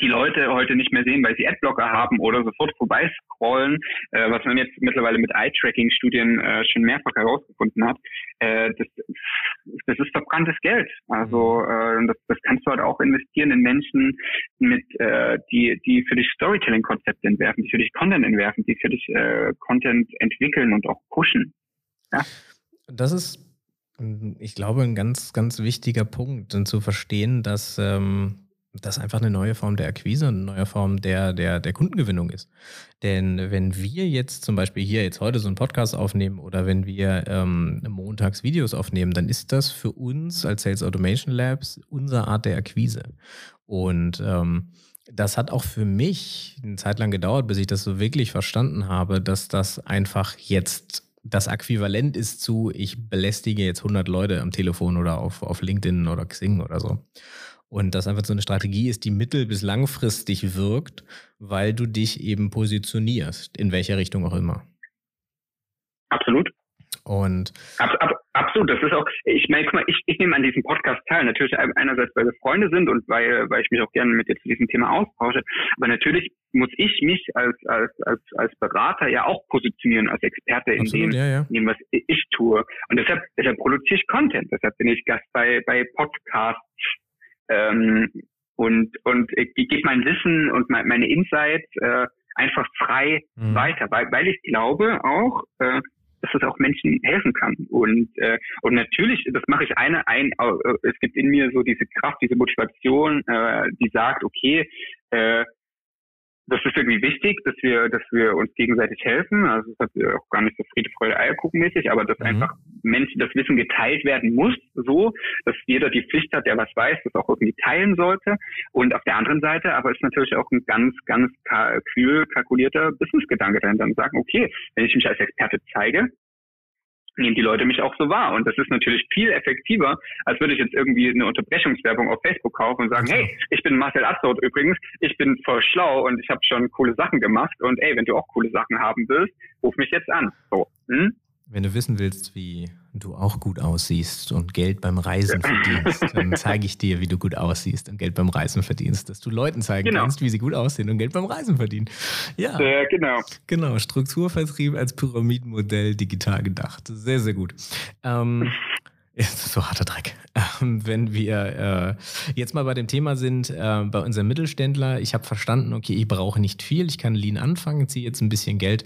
die Leute heute nicht mehr sehen, weil sie Adblocker haben oder sofort vorbeiscrollen, äh, was man jetzt mittlerweile mit Eye-Tracking-Studien äh, schon mehrfach herausgefunden hat, äh, das, das ist verbranntes Geld. Also äh, das, das kannst du halt auch investieren in Menschen, mit äh, die die für dich Storytelling-Konzepte entwerfen, die für dich Content entwerfen, die für dich äh, Content entwickeln und auch pushen. Ja? Das ist ich glaube, ein ganz, ganz wichtiger Punkt, zu verstehen, dass ähm, das einfach eine neue Form der Akquise und eine neue Form der, der, der Kundengewinnung ist. Denn wenn wir jetzt zum Beispiel hier jetzt heute so einen Podcast aufnehmen oder wenn wir ähm, montags Videos aufnehmen, dann ist das für uns als Sales Automation Labs unsere Art der Akquise. Und ähm, das hat auch für mich eine Zeit lang gedauert, bis ich das so wirklich verstanden habe, dass das einfach jetzt das Äquivalent ist zu, ich belästige jetzt 100 Leute am Telefon oder auf, auf LinkedIn oder Xing oder so. Und das einfach so eine Strategie ist, die mittel- bis langfristig wirkt, weil du dich eben positionierst, in welcher Richtung auch immer. Absolut. Und ab, ab, absolut, das ist auch, ich meine, guck mal, ich, ich nehme an diesem Podcast teil. Natürlich einerseits, weil wir Freunde sind und weil, weil ich mich auch gerne mit dir zu diesem Thema austausche. Aber natürlich muss ich mich als, als, als, als Berater ja auch positionieren, als Experte in, absolut, dem, ja, ja. in dem, was ich tue. Und deshalb, deshalb produziere ich Content. Deshalb bin ich Gast bei, bei Podcasts ähm, und und ich gebe mein Wissen und meine Insights äh, einfach frei mhm. weiter, weil, weil ich glaube auch, äh, dass es auch Menschen helfen kann. Und äh, und natürlich, das mache ich eine ein. Äh, es gibt in mir so diese Kraft, diese Motivation, äh, die sagt, okay, äh, das ist irgendwie wichtig, dass wir, dass wir uns gegenseitig helfen. Also das hat auch gar nicht so Friede, Freude, Eierkuchen mäßig, aber dass mhm. einfach Menschen das Wissen geteilt werden muss, so, dass jeder die Pflicht hat, der was weiß, das auch irgendwie teilen sollte. Und auf der anderen Seite aber ist natürlich auch ein ganz, ganz kühl kalkulierter Businessgedanke dahinter und sagen, okay, wenn ich mich als Experte zeige, nehmen die Leute mich auch so wahr. Und das ist natürlich viel effektiver, als würde ich jetzt irgendwie eine Unterbrechungswerbung auf Facebook kaufen und sagen, hey, ich bin Marcel Astot übrigens, ich bin voll schlau und ich habe schon coole Sachen gemacht und ey, wenn du auch coole Sachen haben willst, ruf mich jetzt an. So. Hm? Wenn du wissen willst, wie du auch gut aussiehst und Geld beim Reisen verdienst, dann zeige ich dir, wie du gut aussiehst und Geld beim Reisen verdienst. Dass du Leuten zeigen genau. kannst, wie sie gut aussehen und Geld beim Reisen verdienen. Ja, ja genau. Genau, Strukturvertrieb als Pyramidenmodell digital gedacht. Sehr, sehr gut. Ähm, so harter Dreck. Ähm, wenn wir äh, jetzt mal bei dem Thema sind, äh, bei unserem Mittelständler, ich habe verstanden, okay, ich brauche nicht viel, ich kann lean anfangen, ziehe jetzt ein bisschen Geld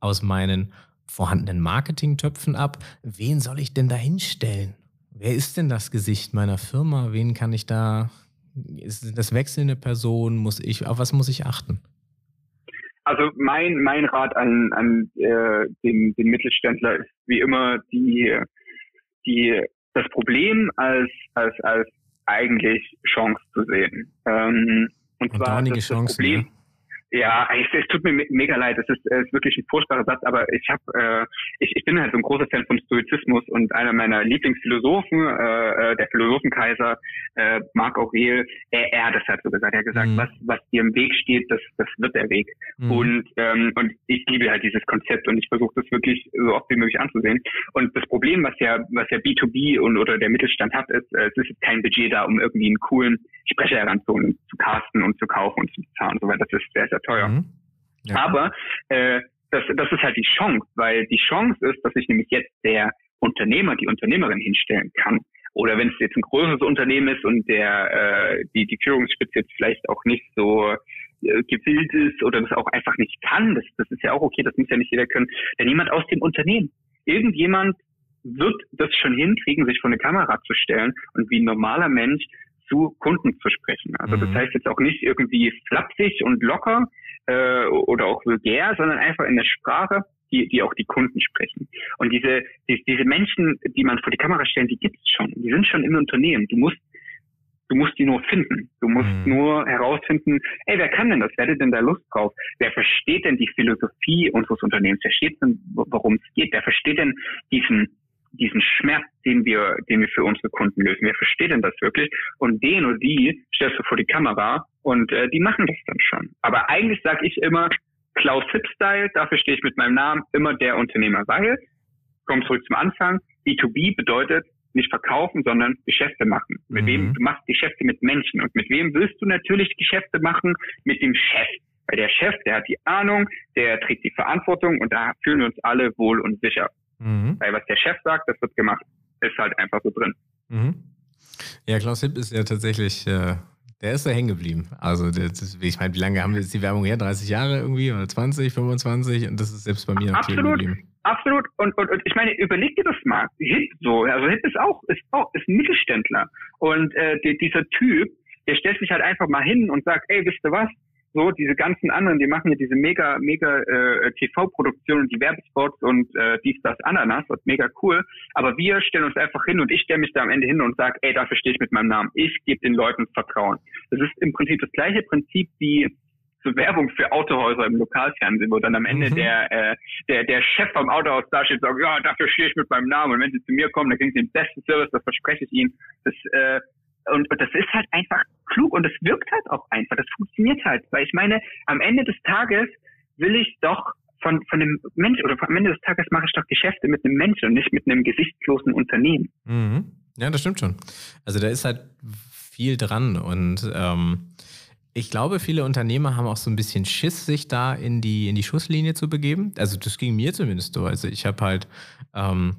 aus meinen vorhandenen Marketingtöpfen ab. Wen soll ich denn da hinstellen? Wer ist denn das Gesicht meiner Firma? Wen kann ich da? Ist das wechselnde Person? Muss ich, auf was muss ich achten? Also mein, mein Rat an, an äh, den, den Mittelständler ist wie immer die, die, das Problem als, als, als eigentlich Chance zu sehen. Ähm, und, und zwar das, das Problem, ja. Ja, es, es tut mir mega leid. Es ist, ist wirklich ein furchtbarer Satz, aber ich habe, äh, ich, ich bin halt so ein großer Fan vom Stoizismus und einer meiner Lieblingsphilosophen, äh, äh, der Philosophenkaiser äh, Marc Aurel, er, er hat das halt so gesagt. Er hat gesagt, mhm. was was dir im Weg steht, das das wird der Weg. Mhm. Und ähm, und ich liebe halt dieses Konzept und ich versuche das wirklich so oft wie möglich anzusehen. Und das Problem, was ja was ja B2B und oder der Mittelstand hat, ist, äh, es ist jetzt kein Budget da, um irgendwie einen coolen Sprecher heranzuholen, zu casten und zu kaufen und zu bezahlen und so weiter. Das ist sehr, sehr teuer. Mhm. Ja. Aber äh, das, das ist halt die Chance, weil die Chance ist, dass ich nämlich jetzt der Unternehmer, die Unternehmerin hinstellen kann. Oder wenn es jetzt ein größeres Unternehmen ist und der äh, die, die Führungsspitze jetzt vielleicht auch nicht so äh, gewillt ist oder das auch einfach nicht kann, das, das ist ja auch okay, das muss ja nicht jeder können, dann jemand aus dem Unternehmen. Irgendjemand wird das schon hinkriegen, sich vor eine Kamera zu stellen und wie ein normaler Mensch zu Kunden zu sprechen. Also das mhm. heißt jetzt auch nicht irgendwie flapsig und locker äh, oder auch vulgär, sondern einfach in der Sprache, die, die auch die Kunden sprechen. Und diese, die, diese Menschen, die man vor die Kamera stellen, die gibt es schon. Die sind schon im Unternehmen. Du musst Du musst die nur finden. Du musst mhm. nur herausfinden, ey, wer kann denn das? Wer hat denn da Lust drauf? Wer versteht denn die Philosophie unseres Unternehmens? Wer versteht denn, worum es geht? Wer versteht denn diesen, diesen Schmerz, den wir, den wir für unsere Kunden lösen. Wer versteht denn das wirklich? Und den oder die stellst du vor die Kamera und äh, die machen das dann schon. Aber eigentlich sage ich immer Klaus Hipp-Style, dafür stehe ich mit meinem Namen immer der Unternehmer, weil, komm zurück zum Anfang, B2B bedeutet nicht verkaufen, sondern Geschäfte machen. Mit mhm. wem, du machst Geschäfte mit Menschen. Und mit wem willst du natürlich Geschäfte machen? Mit dem Chef. Weil der Chef, der hat die Ahnung, der trägt die Verantwortung und da fühlen wir uns alle wohl und sicher. Mhm. Weil was der Chef sagt, das wird gemacht. Ist halt einfach so drin. Mhm. Ja, Klaus Hipp ist ja tatsächlich, äh, der ist da hängen geblieben. Also, das, ich meine, wie lange haben wir jetzt die Werbung her? 30 Jahre irgendwie oder 20, 25? Und das ist selbst bei mir noch Absolut. geblieben. Absolut. Und, und, und ich meine, überleg dir das mal. Hip so, also Hip ist auch, ist auch, ist ein Mittelständler. Und äh, die, dieser Typ, der stellt sich halt einfach mal hin und sagt, ey, wisst ihr was? So, diese ganzen anderen, die machen ja diese mega, mega äh, TV-Produktionen, die Werbespots und äh, dies, das, Ananas, das ist mega cool. Aber wir stellen uns einfach hin und ich stelle mich da am Ende hin und sage, ey, dafür stehe ich mit meinem Namen. Ich gebe den Leuten Vertrauen. Das ist im Prinzip das gleiche Prinzip wie zur Werbung für Autohäuser im Lokalfernsehen, wo dann am Ende mhm. der, äh, der, der Chef vom Autohaus da steht und sagt, ja, dafür stehe ich mit meinem Namen. Und wenn sie zu mir kommen, dann kriegen sie den besten Service, das verspreche ich ihnen. Das, äh, und, und das ist halt einfach klug und es wirkt halt auch einfach. Das funktioniert halt. Weil ich meine, am Ende des Tages will ich doch von, von dem Mensch oder am Ende des Tages mache ich doch Geschäfte mit einem Menschen und nicht mit einem gesichtslosen Unternehmen. Mhm. Ja, das stimmt schon. Also da ist halt viel dran und ähm, ich glaube, viele Unternehmer haben auch so ein bisschen Schiss, sich da in die, in die Schusslinie zu begeben. Also das ging mir zumindest so. Also ich habe halt ähm,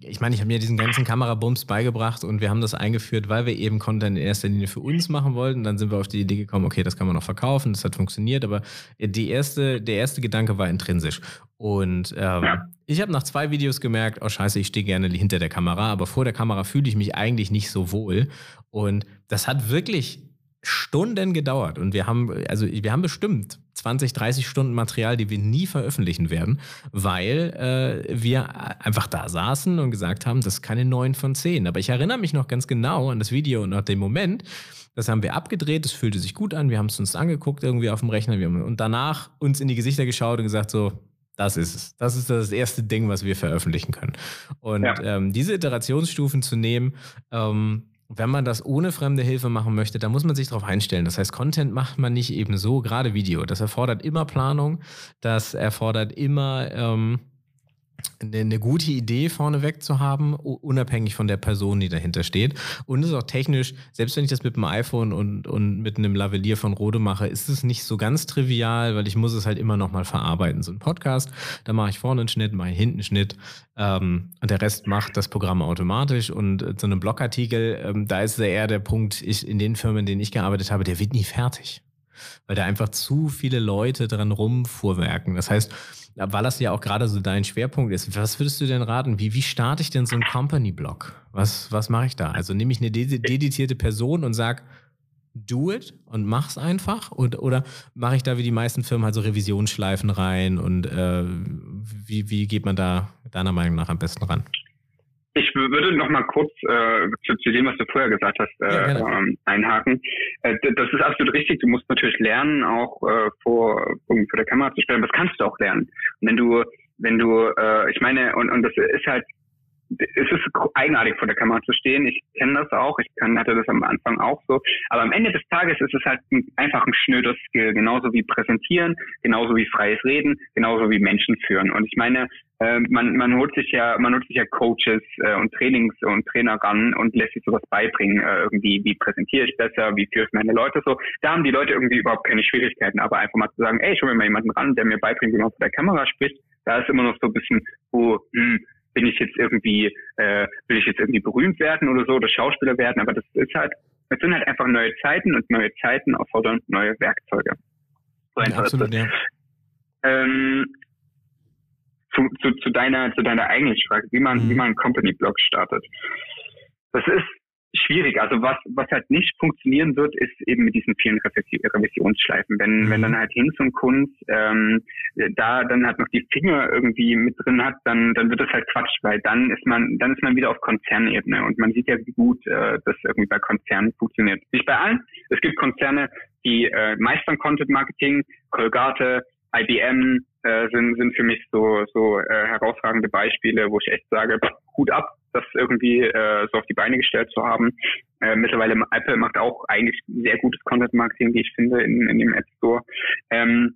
ich meine, ich habe mir diesen ganzen Kamerabums beigebracht und wir haben das eingeführt, weil wir eben Content in erster Linie für uns machen wollten. Dann sind wir auf die Idee gekommen, okay, das kann man noch verkaufen, das hat funktioniert, aber die erste, der erste Gedanke war intrinsisch. Und ähm, ja. ich habe nach zwei Videos gemerkt, oh scheiße, ich stehe gerne hinter der Kamera, aber vor der Kamera fühle ich mich eigentlich nicht so wohl. Und das hat wirklich Stunden gedauert und wir haben, also wir haben bestimmt 20, 30 Stunden Material, die wir nie veröffentlichen werden, weil äh, wir einfach da saßen und gesagt haben, das ist keine 9 von 10. Aber ich erinnere mich noch ganz genau an das Video und nach dem Moment, das haben wir abgedreht, es fühlte sich gut an, wir haben es uns angeguckt irgendwie auf dem Rechner wir haben, und danach uns in die Gesichter geschaut und gesagt so, Das ist es. Das ist das erste Ding, was wir veröffentlichen können. Und ja. ähm, diese Iterationsstufen zu nehmen, ähm, wenn man das ohne fremde Hilfe machen möchte, dann muss man sich darauf einstellen. Das heißt, Content macht man nicht eben so, gerade Video. Das erfordert immer Planung, das erfordert immer ähm, eine, eine gute Idee vorneweg zu haben, unabhängig von der Person, die dahinter steht. Und es ist auch technisch, selbst wenn ich das mit dem iPhone und, und mit einem Lavalier von Rode mache, ist es nicht so ganz trivial, weil ich muss es halt immer nochmal verarbeiten. So ein Podcast, da mache ich vorne einen Schnitt, mache ich hinten einen Schnitt ähm, und der Rest macht das Programm automatisch. Und so ein Blogartikel, ähm, da ist eher der Punkt, ich, in den Firmen, in denen ich gearbeitet habe, der wird nie fertig. Weil da einfach zu viele Leute dran rumfuhrwerken. Das heißt, weil das ja auch gerade so dein Schwerpunkt ist, was würdest du denn raten? Wie, wie starte ich denn so einen Company-Blog? Was, was mache ich da? Also nehme ich eine dedizierte Person und sage, do it und mach's einfach? Und, oder mache ich da wie die meisten Firmen halt so Revisionsschleifen rein? Und äh, wie, wie geht man da deiner Meinung nach am besten ran? Ich würde noch mal kurz äh, zu, zu dem, was du vorher gesagt hast, äh, ja, ähm, einhaken. Äh, das ist absolut richtig. Du musst natürlich lernen, auch äh, vor, vor der Kamera zu stellen. Das kannst du auch lernen. Und wenn du, wenn du, äh, ich meine, und, und das ist halt es ist eigenartig vor der Kamera zu stehen. Ich kenne das auch. Ich kann, hatte das am Anfang auch so. Aber am Ende des Tages ist es halt ein, einfach ein schnödes Skill. Genauso wie präsentieren, genauso wie freies Reden, genauso wie Menschen führen. Und ich meine, äh, man, man holt sich ja, man holt sich ja Coaches äh, und Trainings und Trainer ran und lässt sich sowas beibringen. Äh, irgendwie, wie präsentiere ich besser, wie führe ich meine Leute so. Da haben die Leute irgendwie überhaupt keine Schwierigkeiten. Aber einfach mal zu sagen, ey, ich hole mir mal jemanden ran, der mir beibringt, wie man vor der Kamera spricht, da ist immer noch so ein bisschen, oh, hm, bin ich jetzt irgendwie, äh, will ich jetzt irgendwie berühmt werden oder so oder Schauspieler werden, aber das ist halt, es sind halt einfach neue Zeiten und neue Zeiten erfordern neue Werkzeuge. So ja, absolut, ja. Ähm, zu, zu, zu deiner zu deiner eigentlichen Frage, wie man mhm. wie man einen Company Blog startet. Das ist schwierig. Also was, was halt nicht funktionieren wird, ist eben mit diesen vielen Revisionsschleifen. Wenn, mhm. wenn dann halt Hinz und Kunz ähm, da dann halt noch die Finger irgendwie mit drin hat, dann, dann wird das halt Quatsch, weil dann ist man, dann ist man wieder auf Konzernebene und man sieht ja, wie gut äh, das irgendwie bei Konzernen funktioniert. Nicht bei allen. Es gibt Konzerne, die äh, meistern Content Marketing, Colgate, IBM äh, sind, sind für mich so, so äh, herausragende Beispiele, wo ich echt sage, Hut ab, das irgendwie äh, so auf die Beine gestellt zu haben. Äh, mittlerweile Apple macht auch eigentlich sehr gutes Content Marketing, wie ich finde, in, in dem App Store. Ähm,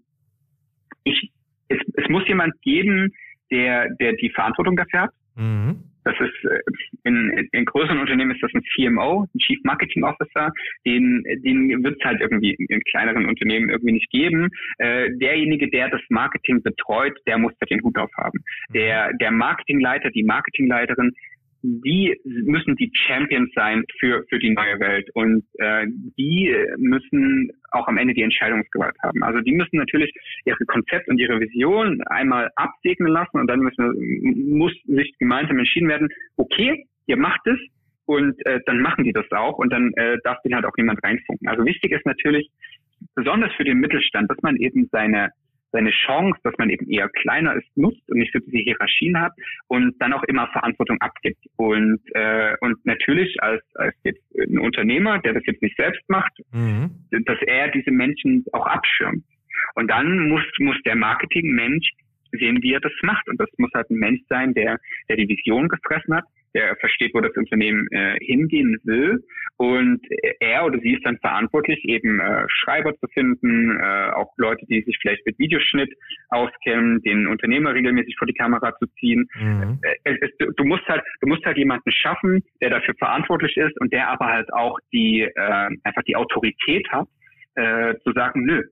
ich, es, es muss jemand geben, der, der die Verantwortung dafür hat. Mhm. Das ist äh, in, in größeren Unternehmen ist das ein CMO, ein Chief Marketing Officer, den, den wird es halt irgendwie in kleineren Unternehmen irgendwie nicht geben. Äh, derjenige, der das Marketing betreut, der muss da den Hut aufhaben. Mhm. Der, der Marketingleiter, die Marketingleiterin, die müssen die Champions sein für, für die neue Welt und äh, die müssen auch am Ende die Entscheidungsgewalt haben. Also die müssen natürlich ihre Konzept und ihre Vision einmal absegnen lassen und dann müssen, muss sich gemeinsam entschieden werden, okay, ihr macht es und äh, dann machen die das auch und dann äh, darf den halt auch niemand reinfunken. Also wichtig ist natürlich, besonders für den Mittelstand, dass man eben seine seine Chance, dass man eben eher kleiner ist, nutzt und nicht so diese Hierarchien hat und dann auch immer Verantwortung abgibt. Und, äh, und natürlich als, als jetzt ein Unternehmer, der das jetzt nicht selbst macht, mhm. dass er diese Menschen auch abschirmt. Und dann muss, muss der Marketingmensch sehen, wie er das macht. Und das muss halt ein Mensch sein, der, der die Vision gefressen hat, der versteht, wo das Unternehmen äh, hingehen will. Und er oder sie ist dann verantwortlich, eben äh, Schreiber zu finden, äh, auch Leute, die sich vielleicht mit Videoschnitt auskennen, den Unternehmer regelmäßig vor die Kamera zu ziehen. Mhm. Äh, es, du musst halt, du musst halt jemanden schaffen, der dafür verantwortlich ist und der aber halt auch die äh, einfach die Autorität hat, äh, zu sagen, nö,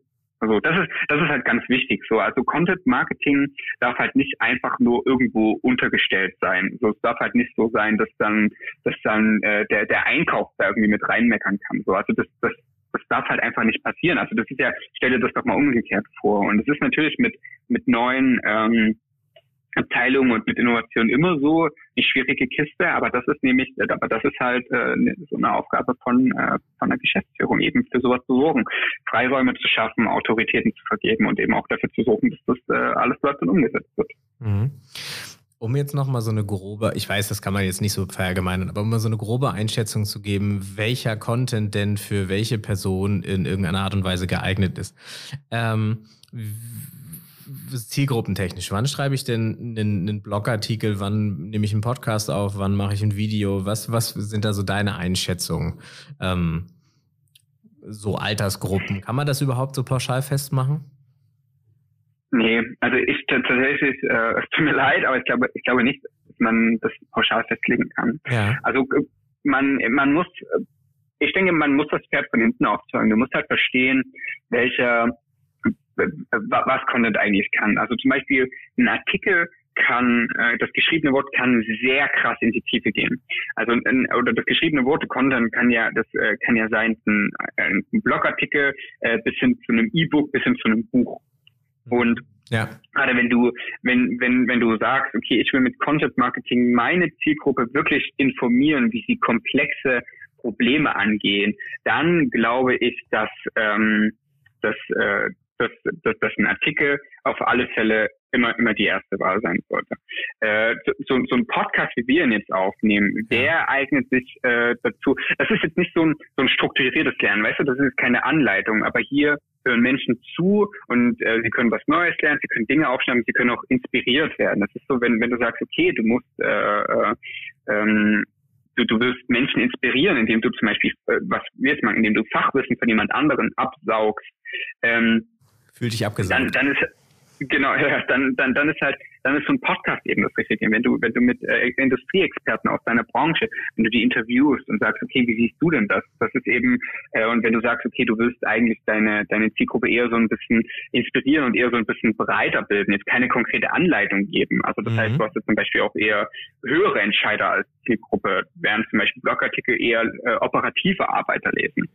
also das ist, das ist halt ganz wichtig. So, also Content Marketing darf halt nicht einfach nur irgendwo untergestellt sein. So, es darf halt nicht so sein, dass dann, dass dann äh, der, der Einkauf da irgendwie mit reinmeckern kann. So, also das, das, das darf halt einfach nicht passieren. Also das ist ja, stell dir das doch mal umgekehrt vor. Und es ist natürlich mit mit neuen ähm, Abteilung und mit Innovation immer so eine schwierige Kiste, aber das ist nämlich, äh, aber das ist halt äh, ne, so eine Aufgabe von, äh, von der Geschäftsführung, eben für sowas zu sorgen, Freiräume zu schaffen, Autoritäten zu vergeben und eben auch dafür zu sorgen, dass das äh, alles dort und umgesetzt wird. Mhm. Um jetzt nochmal so eine grobe, ich weiß, das kann man jetzt nicht so verallgemeinern, aber um mal so eine grobe Einschätzung zu geben, welcher Content denn für welche Person in irgendeiner Art und Weise geeignet ist. Ähm, zielgruppentechnisch, wann schreibe ich denn einen, einen Blogartikel, wann nehme ich einen Podcast auf, wann mache ich ein Video? Was, was sind da so deine Einschätzungen? Ähm, so Altersgruppen, kann man das überhaupt so pauschal festmachen? Nee, also ich tatsächlich, äh, es tut mir leid, aber ich glaube, ich glaube nicht, dass man das pauschal festlegen kann. Ja. Also man, man muss, ich denke, man muss das Pferd von hinten aufzeugen. Du musst halt verstehen, welcher, was Content eigentlich kann. Also zum Beispiel ein Artikel kann, äh, das geschriebene Wort kann sehr krass in die Tiefe gehen. Also oder das geschriebene Wort Content kann ja, das äh, kann ja sein ein, ein Blogartikel äh, bis hin zu einem E-Book, bis hin zu einem Buch. Und ja. gerade wenn du, wenn, wenn, wenn du sagst, okay, ich will mit Content Marketing meine Zielgruppe wirklich informieren, wie sie komplexe Probleme angehen, dann glaube ich, dass, ähm, dass, äh, dass, dass, dass ein Artikel auf alle Fälle immer, immer die erste Wahl sein sollte. Äh, so, so ein Podcast, wie wir ihn jetzt aufnehmen, der eignet sich äh, dazu. Das ist jetzt nicht so ein, so ein strukturiertes Lernen, weißt du, das ist keine Anleitung, aber hier hören Menschen zu und äh, sie können was Neues lernen, sie können Dinge aufschreiben, sie können auch inspiriert werden. Das ist so, wenn, wenn du sagst, okay, du musst äh, äh, ähm, du, du wirst Menschen inspirieren, indem du zum Beispiel, äh, was wir jetzt machen, indem du Fachwissen von jemand anderen absaugst. Ähm, Fühl dich abgesagt. Dann, dann ist Genau, ja, dann, dann, dann ist halt, dann ist so ein Podcast eben das Richtige. Wenn du, wenn du mit äh, Industrieexperten aus deiner Branche, wenn du die interviewst und sagst, okay, wie siehst du denn das? Das ist eben, äh, und wenn du sagst, okay, du willst eigentlich deine, deine Zielgruppe eher so ein bisschen inspirieren und eher so ein bisschen breiter bilden, jetzt keine konkrete Anleitung geben. Also das mhm. heißt, du hast jetzt zum Beispiel auch eher höhere Entscheider als Zielgruppe, während zum Beispiel Blogartikel eher äh, operative Arbeiter lesen.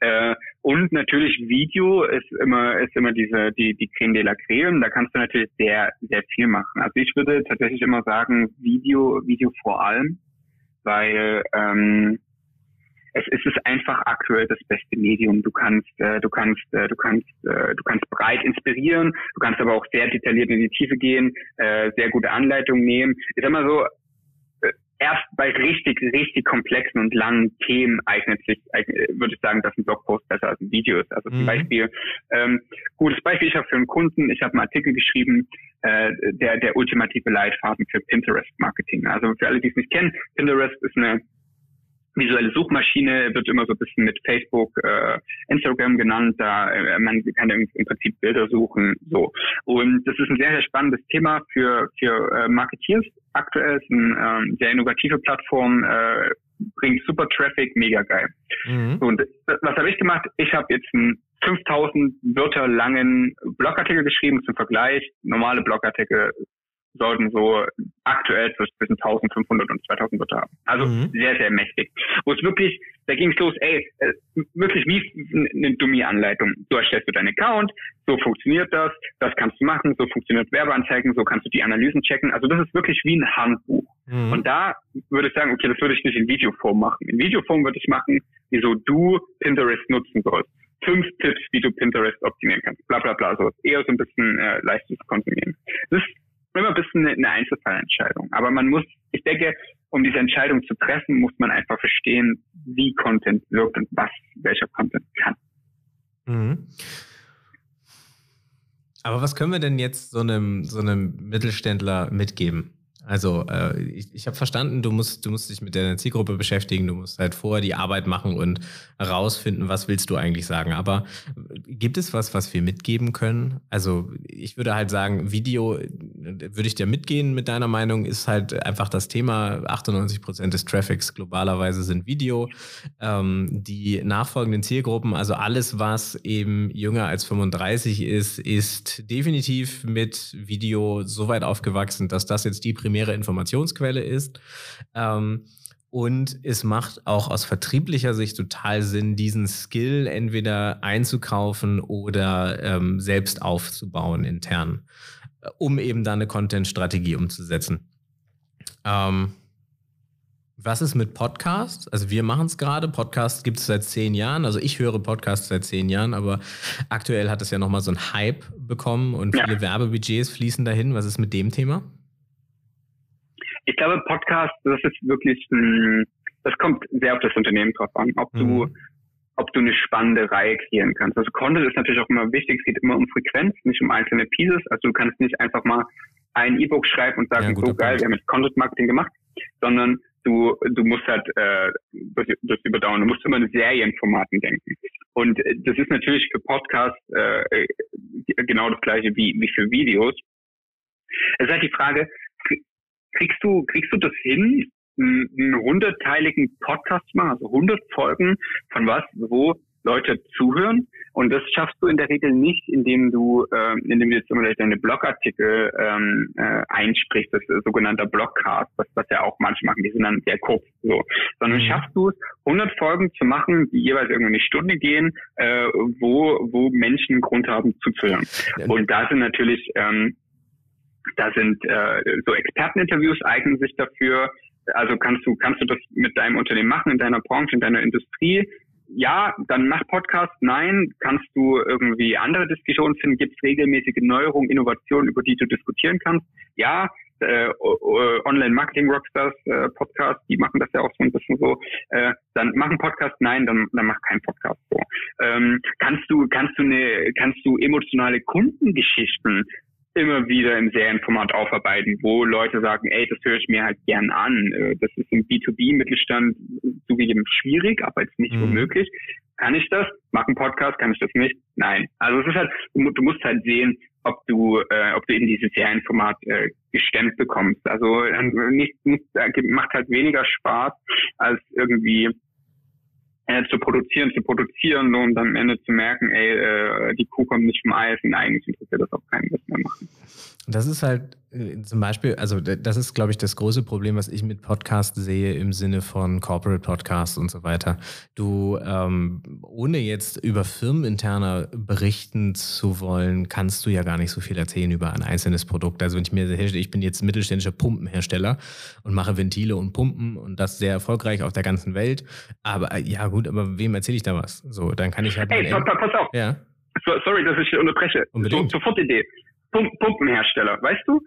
Äh, und natürlich Video ist immer, ist immer diese, die, die Creme de la Creme. Da kannst du natürlich sehr, sehr viel machen. Also ich würde tatsächlich immer sagen, Video, Video vor allem, weil, ähm, es, es ist einfach aktuell das beste Medium. Du kannst, äh, du kannst, äh, du kannst, äh, du kannst breit inspirieren, du kannst aber auch sehr detailliert in die Tiefe gehen, äh, sehr gute Anleitungen nehmen. Ich sag mal so, erst bei richtig, richtig komplexen und langen Themen eignet sich, würde ich sagen, dass ein Blogpost besser als ein Video ist. Also zum mhm. Beispiel, ähm, gutes Beispiel, ich habe für einen Kunden, ich habe einen Artikel geschrieben, äh, der, der ultimative Leitfaden für Pinterest-Marketing. Also für alle, die es nicht kennen, Pinterest ist eine visuelle Suchmaschine wird immer so ein bisschen mit Facebook, äh, Instagram genannt. Da äh, man kann im, im Prinzip Bilder suchen. So und das ist ein sehr sehr spannendes Thema für für äh, Marketeers. Aktuell ist eine ähm, sehr innovative Plattform. Äh, bringt super Traffic, mega geil. Mhm. Und was habe ich gemacht? Ich habe jetzt einen 5000 Wörter langen Blogartikel geschrieben zum Vergleich. Normale Blogartikel sollten so aktuell zwischen 1500 und 2000 Wörter haben. Also mhm. sehr, sehr mächtig. Wo es wirklich, da ging es los, ey, äh, wirklich wie eine Dummy-Anleitung. Du erstellst du deinen Account, so funktioniert das, das kannst du machen, so funktioniert Werbeanzeigen, so kannst du die Analysen checken. Also das ist wirklich wie ein Handbuch. Mhm. Und da würde ich sagen, okay, das würde ich nicht in Videoform machen. In Videoform würde ich machen, wieso du Pinterest nutzen sollst fünf Tipps, wie du Pinterest optimieren kannst. Bla bla bla. So eher so ein bisschen äh, leichtes Konsumieren. Das ist immer ein bisschen eine Einzelfallentscheidung. Aber man muss, ich denke, um diese Entscheidung zu treffen, muss man einfach verstehen, wie Content wirkt und was welcher Content kann. Mhm. Aber was können wir denn jetzt so einem, so einem Mittelständler mitgeben? Also äh, ich, ich habe verstanden, du musst, du musst dich mit deiner Zielgruppe beschäftigen, du musst halt vorher die Arbeit machen und herausfinden, was willst du eigentlich sagen. Aber gibt es was, was wir mitgeben können? Also ich würde halt sagen, Video, würde ich dir mitgehen mit deiner Meinung, ist halt einfach das Thema. 98 Prozent des Traffics globalerweise sind Video. Ähm, die nachfolgenden Zielgruppen, also alles, was eben jünger als 35 ist, ist definitiv mit Video so weit aufgewachsen, dass das jetzt die primäre primäre Informationsquelle ist. Ähm, und es macht auch aus vertrieblicher Sicht total Sinn, diesen Skill entweder einzukaufen oder ähm, selbst aufzubauen intern, um eben da eine Content-Strategie umzusetzen. Ähm, was ist mit Podcasts? Also wir machen es gerade. Podcasts gibt es seit zehn Jahren. Also ich höre Podcasts seit zehn Jahren, aber aktuell hat es ja nochmal so einen Hype bekommen und viele ja. Werbebudgets fließen dahin. Was ist mit dem Thema? Ich glaube, Podcast, das ist wirklich, ein, das kommt sehr auf das Unternehmen drauf an. Ob du, mhm. ob du eine spannende Reihe kreieren kannst. Also Content ist natürlich auch immer wichtig, es geht immer um Frequenz, nicht um einzelne Pieces. Also du kannst nicht einfach mal ein E-Book schreiben und sagen, ja, so geil, wir haben jetzt Content Marketing gemacht, sondern du, du musst halt äh, das, das überdauern. Du musst immer in Serienformaten denken. Und äh, das ist natürlich für Podcasts äh, genau das gleiche wie, wie für Videos. Es ist halt die Frage, kriegst du, kriegst du das hin, einen hundertteiligen Podcast machen, also hundert Folgen von was, wo Leute zuhören. Und das schaffst du in der Regel nicht, indem du, äh, indem du jetzt zum Beispiel deine Blogartikel ähm, äh, einsprichst, das ist sogenannter Blogcast, was, was ja auch manche machen, die sind dann sehr kurz, so. Sondern mhm. schaffst du es, 100 Folgen zu machen, die jeweils irgendwie eine Stunde gehen, äh, wo, wo Menschen Grund haben zuzuhören. Und da sind natürlich, ähm, da sind äh, so Experteninterviews eignen sich dafür. Also kannst du, kannst du das mit deinem Unternehmen machen, in deiner Branche, in deiner Industrie? Ja, dann mach Podcast. Nein, kannst du irgendwie andere Diskussionen finden? Gibt es regelmäßige Neuerungen, Innovationen, über die du diskutieren kannst? Ja, äh, Online-Marketing-Rockstars äh, Podcast, die machen das ja auch so ein bisschen so. Äh, dann mach einen Podcast, nein, dann, dann mach keinen Podcast so. Ähm, kannst du, kannst du eine, kannst du emotionale Kundengeschichten immer wieder im Serienformat aufarbeiten, wo Leute sagen, ey, das höre ich mir halt gern an. Äh, das ist im B2B-Mittelstand zugegeben schwierig, aber jetzt nicht mhm. unmöglich. Kann ich das? Mach einen Podcast, kann ich das nicht? Nein. Also es ist halt, du, musst halt sehen, ob du, äh, ob du in dieses Serienformat äh, gestemmt bekommst. Also nicht, nicht, macht halt weniger Spaß als irgendwie äh, zu produzieren, zu produzieren und am Ende zu merken, ey, äh, die Kuh kommt nicht vom Eis und eigentlich interessiert das auch keinen, was wir machen. Das ist halt zum Beispiel, also das ist, glaube ich, das große Problem, was ich mit Podcasts sehe im Sinne von Corporate Podcasts und so weiter. Du, ähm, ohne jetzt über firmeninterner berichten zu wollen, kannst du ja gar nicht so viel erzählen über ein einzelnes Produkt. Also wenn ich mir, ich bin jetzt mittelständischer Pumpenhersteller und mache Ventile und Pumpen und das sehr erfolgreich auf der ganzen Welt. Aber äh, ja gut, aber wem erzähle ich da was? So, dann kann ich halt. Hey, pass, pass auf. Ja. So, sorry, dass ich unterbreche. Unbedingt. So, sofort Idee. Pumpenhersteller, weißt du?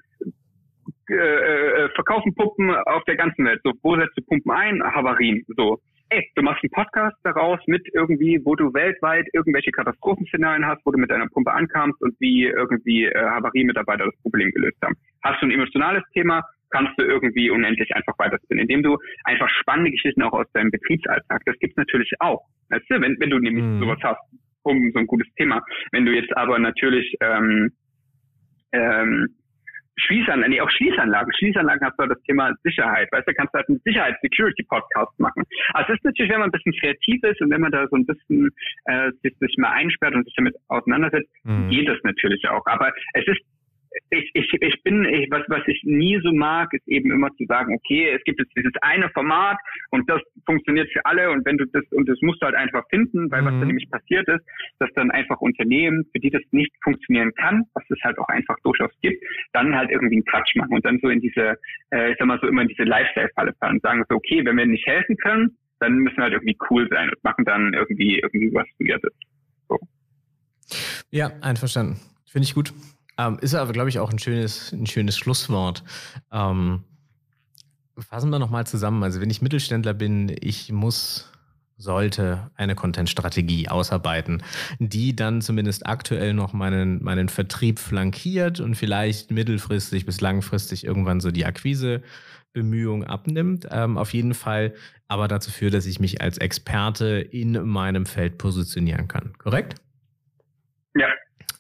Äh, äh, verkaufen Pumpen auf der ganzen Welt. So, wo setzt du Pumpen ein? Havarien. So. Ey, du machst einen Podcast daraus mit irgendwie, wo du weltweit irgendwelche Katastrophenszenarien hast, wo du mit deiner Pumpe ankamst und wie irgendwie äh, Havariemitarbeiter das Problem gelöst haben. Hast du ein emotionales Thema, kannst du irgendwie unendlich einfach weiterspinnen, indem du einfach spannende Geschichten auch aus deinem Betriebsalltag, das gibt's natürlich auch. Weißt du, wenn, wenn du nämlich mhm. sowas hast, um so ein gutes Thema. Wenn du jetzt aber natürlich ähm, ähm, Schließanlagen, nee, auch Schließanlagen. Schließanlagen hast du das Thema Sicherheit. Weißt du, kannst du halt einen Sicherheits-Security-Podcast machen. Also es ist natürlich, wenn man ein bisschen kreativ ist und wenn man da so ein bisschen äh, sich, sich mal einsperrt und sich damit auseinandersetzt, mhm. geht das natürlich auch. Aber es ist ich, ich, ich bin, ich, was, was ich nie so mag, ist eben immer zu sagen, okay, es gibt jetzt dieses eine Format und das funktioniert für alle und wenn du das, und das musst du halt einfach finden, weil mhm. was da nämlich passiert ist, dass dann einfach Unternehmen, für die das nicht funktionieren kann, was es halt auch einfach durchaus gibt, dann halt irgendwie einen Quatsch machen und dann so in diese, äh, ich sag mal so immer in diese Lifestyle-Falle fallen und sagen so, okay, wenn wir nicht helfen können, dann müssen wir halt irgendwie cool sein und machen dann irgendwie, irgendwie was Weirdes. So. Ja, einverstanden. Finde ich gut. Ähm, ist aber, glaube ich, auch ein schönes, ein schönes Schlusswort. Ähm, fassen wir nochmal zusammen. Also, wenn ich Mittelständler bin, ich muss, sollte eine Content-Strategie ausarbeiten, die dann zumindest aktuell noch meinen, meinen Vertrieb flankiert und vielleicht mittelfristig bis langfristig irgendwann so die Akquise Bemühung abnimmt. Ähm, auf jeden Fall aber dazu führt, dass ich mich als Experte in meinem Feld positionieren kann. Korrekt?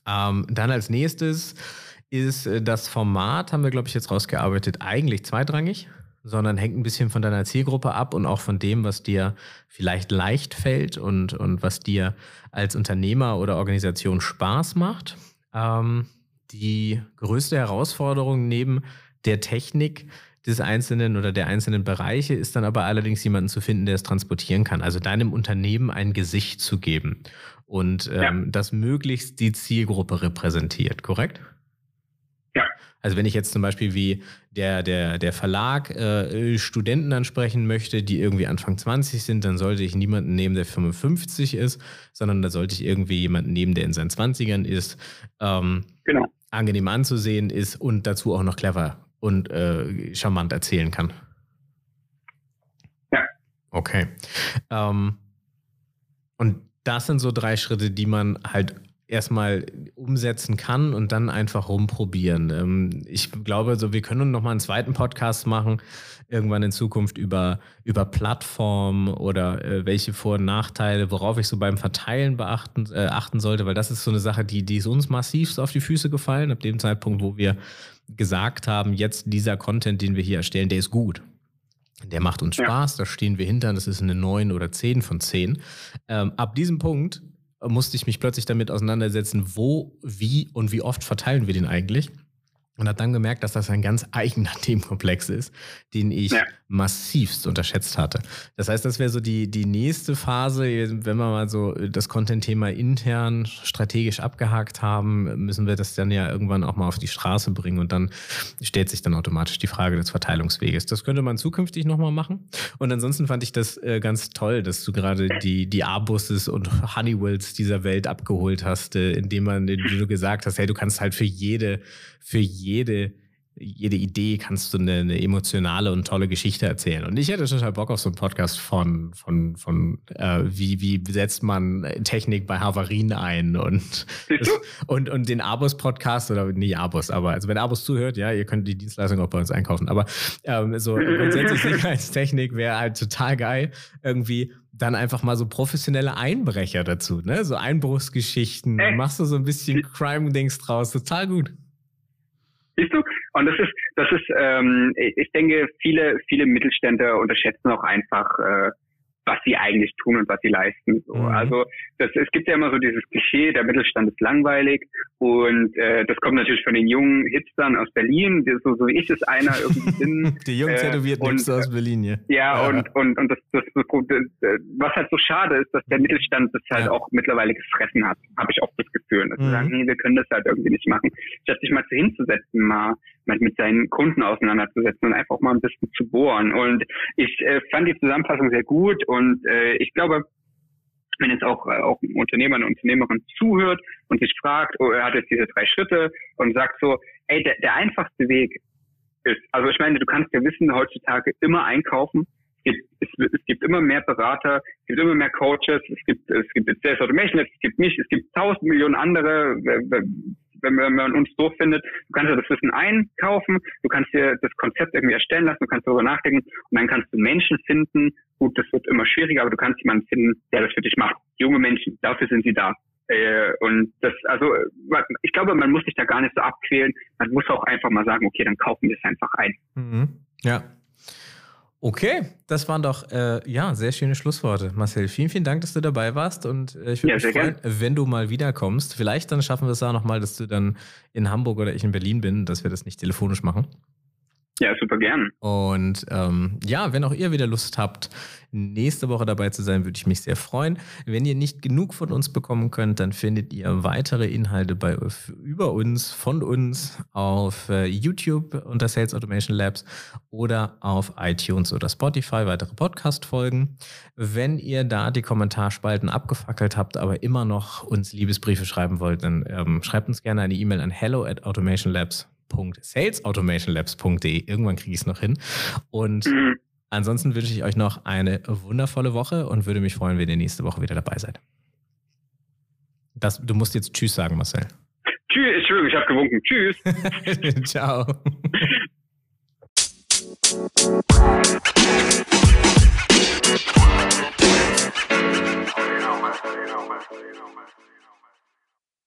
Ähm, dann als nächstes ist äh, das Format, haben wir, glaube ich, jetzt rausgearbeitet, eigentlich zweitrangig, sondern hängt ein bisschen von deiner Zielgruppe ab und auch von dem, was dir vielleicht leicht fällt und, und was dir als Unternehmer oder Organisation Spaß macht. Ähm, die größte Herausforderung neben der Technik des einzelnen oder der einzelnen Bereiche ist dann aber allerdings jemanden zu finden, der es transportieren kann. Also deinem Unternehmen ein Gesicht zu geben und ähm, ja. das möglichst die Zielgruppe repräsentiert, korrekt? Ja. Also wenn ich jetzt zum Beispiel wie der, der, der Verlag äh, Studenten ansprechen möchte, die irgendwie Anfang 20 sind, dann sollte ich niemanden nehmen, der 55 ist, sondern da sollte ich irgendwie jemanden nehmen, der in seinen 20ern ist, ähm, genau. angenehm anzusehen ist und dazu auch noch clever und äh, charmant erzählen kann. Ja. Okay. Ähm, Und das sind so drei Schritte, die man halt erstmal umsetzen kann und dann einfach rumprobieren. Ähm, ich glaube, so wir können noch mal einen zweiten Podcast machen irgendwann in Zukunft über über Plattformen oder äh, welche Vor- und Nachteile, worauf ich so beim Verteilen beachten äh, achten sollte, weil das ist so eine Sache, die die ist uns massivst auf die Füße gefallen ab dem Zeitpunkt, wo wir gesagt haben, jetzt dieser Content, den wir hier erstellen, der ist gut. Der macht uns Spaß, ja. da stehen wir hinter, das ist eine 9 oder 10 von 10. Ähm, ab diesem Punkt musste ich mich plötzlich damit auseinandersetzen, wo, wie und wie oft verteilen wir den eigentlich und hat dann gemerkt, dass das ein ganz eigener Themenkomplex ist, den ich ja. massivst unterschätzt hatte. Das heißt, das wäre so die, die nächste Phase, wenn wir mal so das Content-Thema intern strategisch abgehakt haben, müssen wir das dann ja irgendwann auch mal auf die Straße bringen und dann stellt sich dann automatisch die Frage des Verteilungsweges. Das könnte man zukünftig nochmal machen. Und ansonsten fand ich das äh, ganz toll, dass du gerade die, die Abusses und Honeywells dieser Welt abgeholt hast, äh, indem man, indem du gesagt hast, hey, du kannst halt für jede für jede, jede Idee kannst du eine, eine, emotionale und tolle Geschichte erzählen. Und ich hätte total Bock auf so einen Podcast von, von, von äh, wie, wie setzt man Technik bei Havarien ein und, das, und, und den Abus-Podcast oder nie Abus, aber also wenn Abus zuhört, ja, ihr könnt die Dienstleistung auch bei uns einkaufen. Aber ähm, so grundsätzlich Sicherheitstechnik wäre halt total geil. Irgendwie dann einfach mal so professionelle Einbrecher dazu, ne? So Einbruchsgeschichten. Äh. Machst du so ein bisschen Crime-Dings draus. Total gut. Siehst du? Und das ist, das ist, ähm, ich denke, viele, viele Mittelständler unterschätzen auch einfach, äh, was sie eigentlich tun und was sie leisten. So. Mhm. Also das, es gibt ja immer so dieses Klischee, der Mittelstand ist langweilig und äh, das kommt natürlich von den jungen Hipstern aus Berlin, so, so wie ich es einer irgendwie bin. Die jungen tätowierten äh, Hipster aus Berlin, ja. Ja, ja. und, und, und das, das, das, was halt so schade ist, dass der Mittelstand das halt ja. auch mittlerweile gefressen hat, habe ich auch das Gefühl. Dass mhm. sie sagen, nee, wir können das halt irgendwie nicht machen. Statt sich mal zu hinzusetzen, mal mit seinen Kunden auseinanderzusetzen und einfach mal ein bisschen zu bohren. Und ich äh, fand die Zusammenfassung sehr gut und äh, ich glaube, wenn jetzt auch, äh, auch ein Unternehmer, eine Unternehmerin zuhört und sich fragt, oh, er hat jetzt diese drei Schritte und sagt so, ey, der, der einfachste Weg ist, also ich meine, du kannst ja wissen, heutzutage immer einkaufen, es gibt, es, es gibt immer mehr Berater, es gibt immer mehr Coaches, es gibt, es gibt Sales Automation, es gibt mich, es gibt tausend Millionen andere, wenn man uns doof findet, du kannst ja das Wissen einkaufen, du kannst dir das Konzept irgendwie erstellen lassen, du kannst darüber nachdenken und dann kannst du Menschen finden. Gut, das wird immer schwieriger, aber du kannst jemanden finden, der das für dich macht. Junge Menschen, dafür sind sie da. Äh, und das, also, ich glaube, man muss sich da gar nicht so abquälen. Man muss auch einfach mal sagen, okay, dann kaufen wir es einfach ein. Mhm. Ja, Okay, das waren doch äh, ja sehr schöne Schlussworte, Marcel. Vielen, vielen Dank, dass du dabei warst und äh, ich würde ja, mich freuen, gern. wenn du mal wiederkommst. Vielleicht dann schaffen wir es auch nochmal, dass du dann in Hamburg oder ich in Berlin bin, dass wir das nicht telefonisch machen. Ja, super gern. Und ähm, ja, wenn auch ihr wieder Lust habt, nächste Woche dabei zu sein, würde ich mich sehr freuen. Wenn ihr nicht genug von uns bekommen könnt, dann findet ihr weitere Inhalte bei, über uns, von uns auf äh, YouTube unter Sales Automation Labs oder auf iTunes oder Spotify weitere Podcast-Folgen. Wenn ihr da die Kommentarspalten abgefackelt habt, aber immer noch uns Liebesbriefe schreiben wollt, dann ähm, schreibt uns gerne eine E-Mail an hello at www.salesautomationlabs.de. Irgendwann kriege ich es noch hin. Und mhm. ansonsten wünsche ich euch noch eine wundervolle Woche und würde mich freuen, wenn ihr nächste Woche wieder dabei seid. Das, du musst jetzt Tschüss sagen, Marcel. Tschüss, Entschuldigung, ich habe gewunken. Tschüss. Ciao. you know, man, you know, man, you know.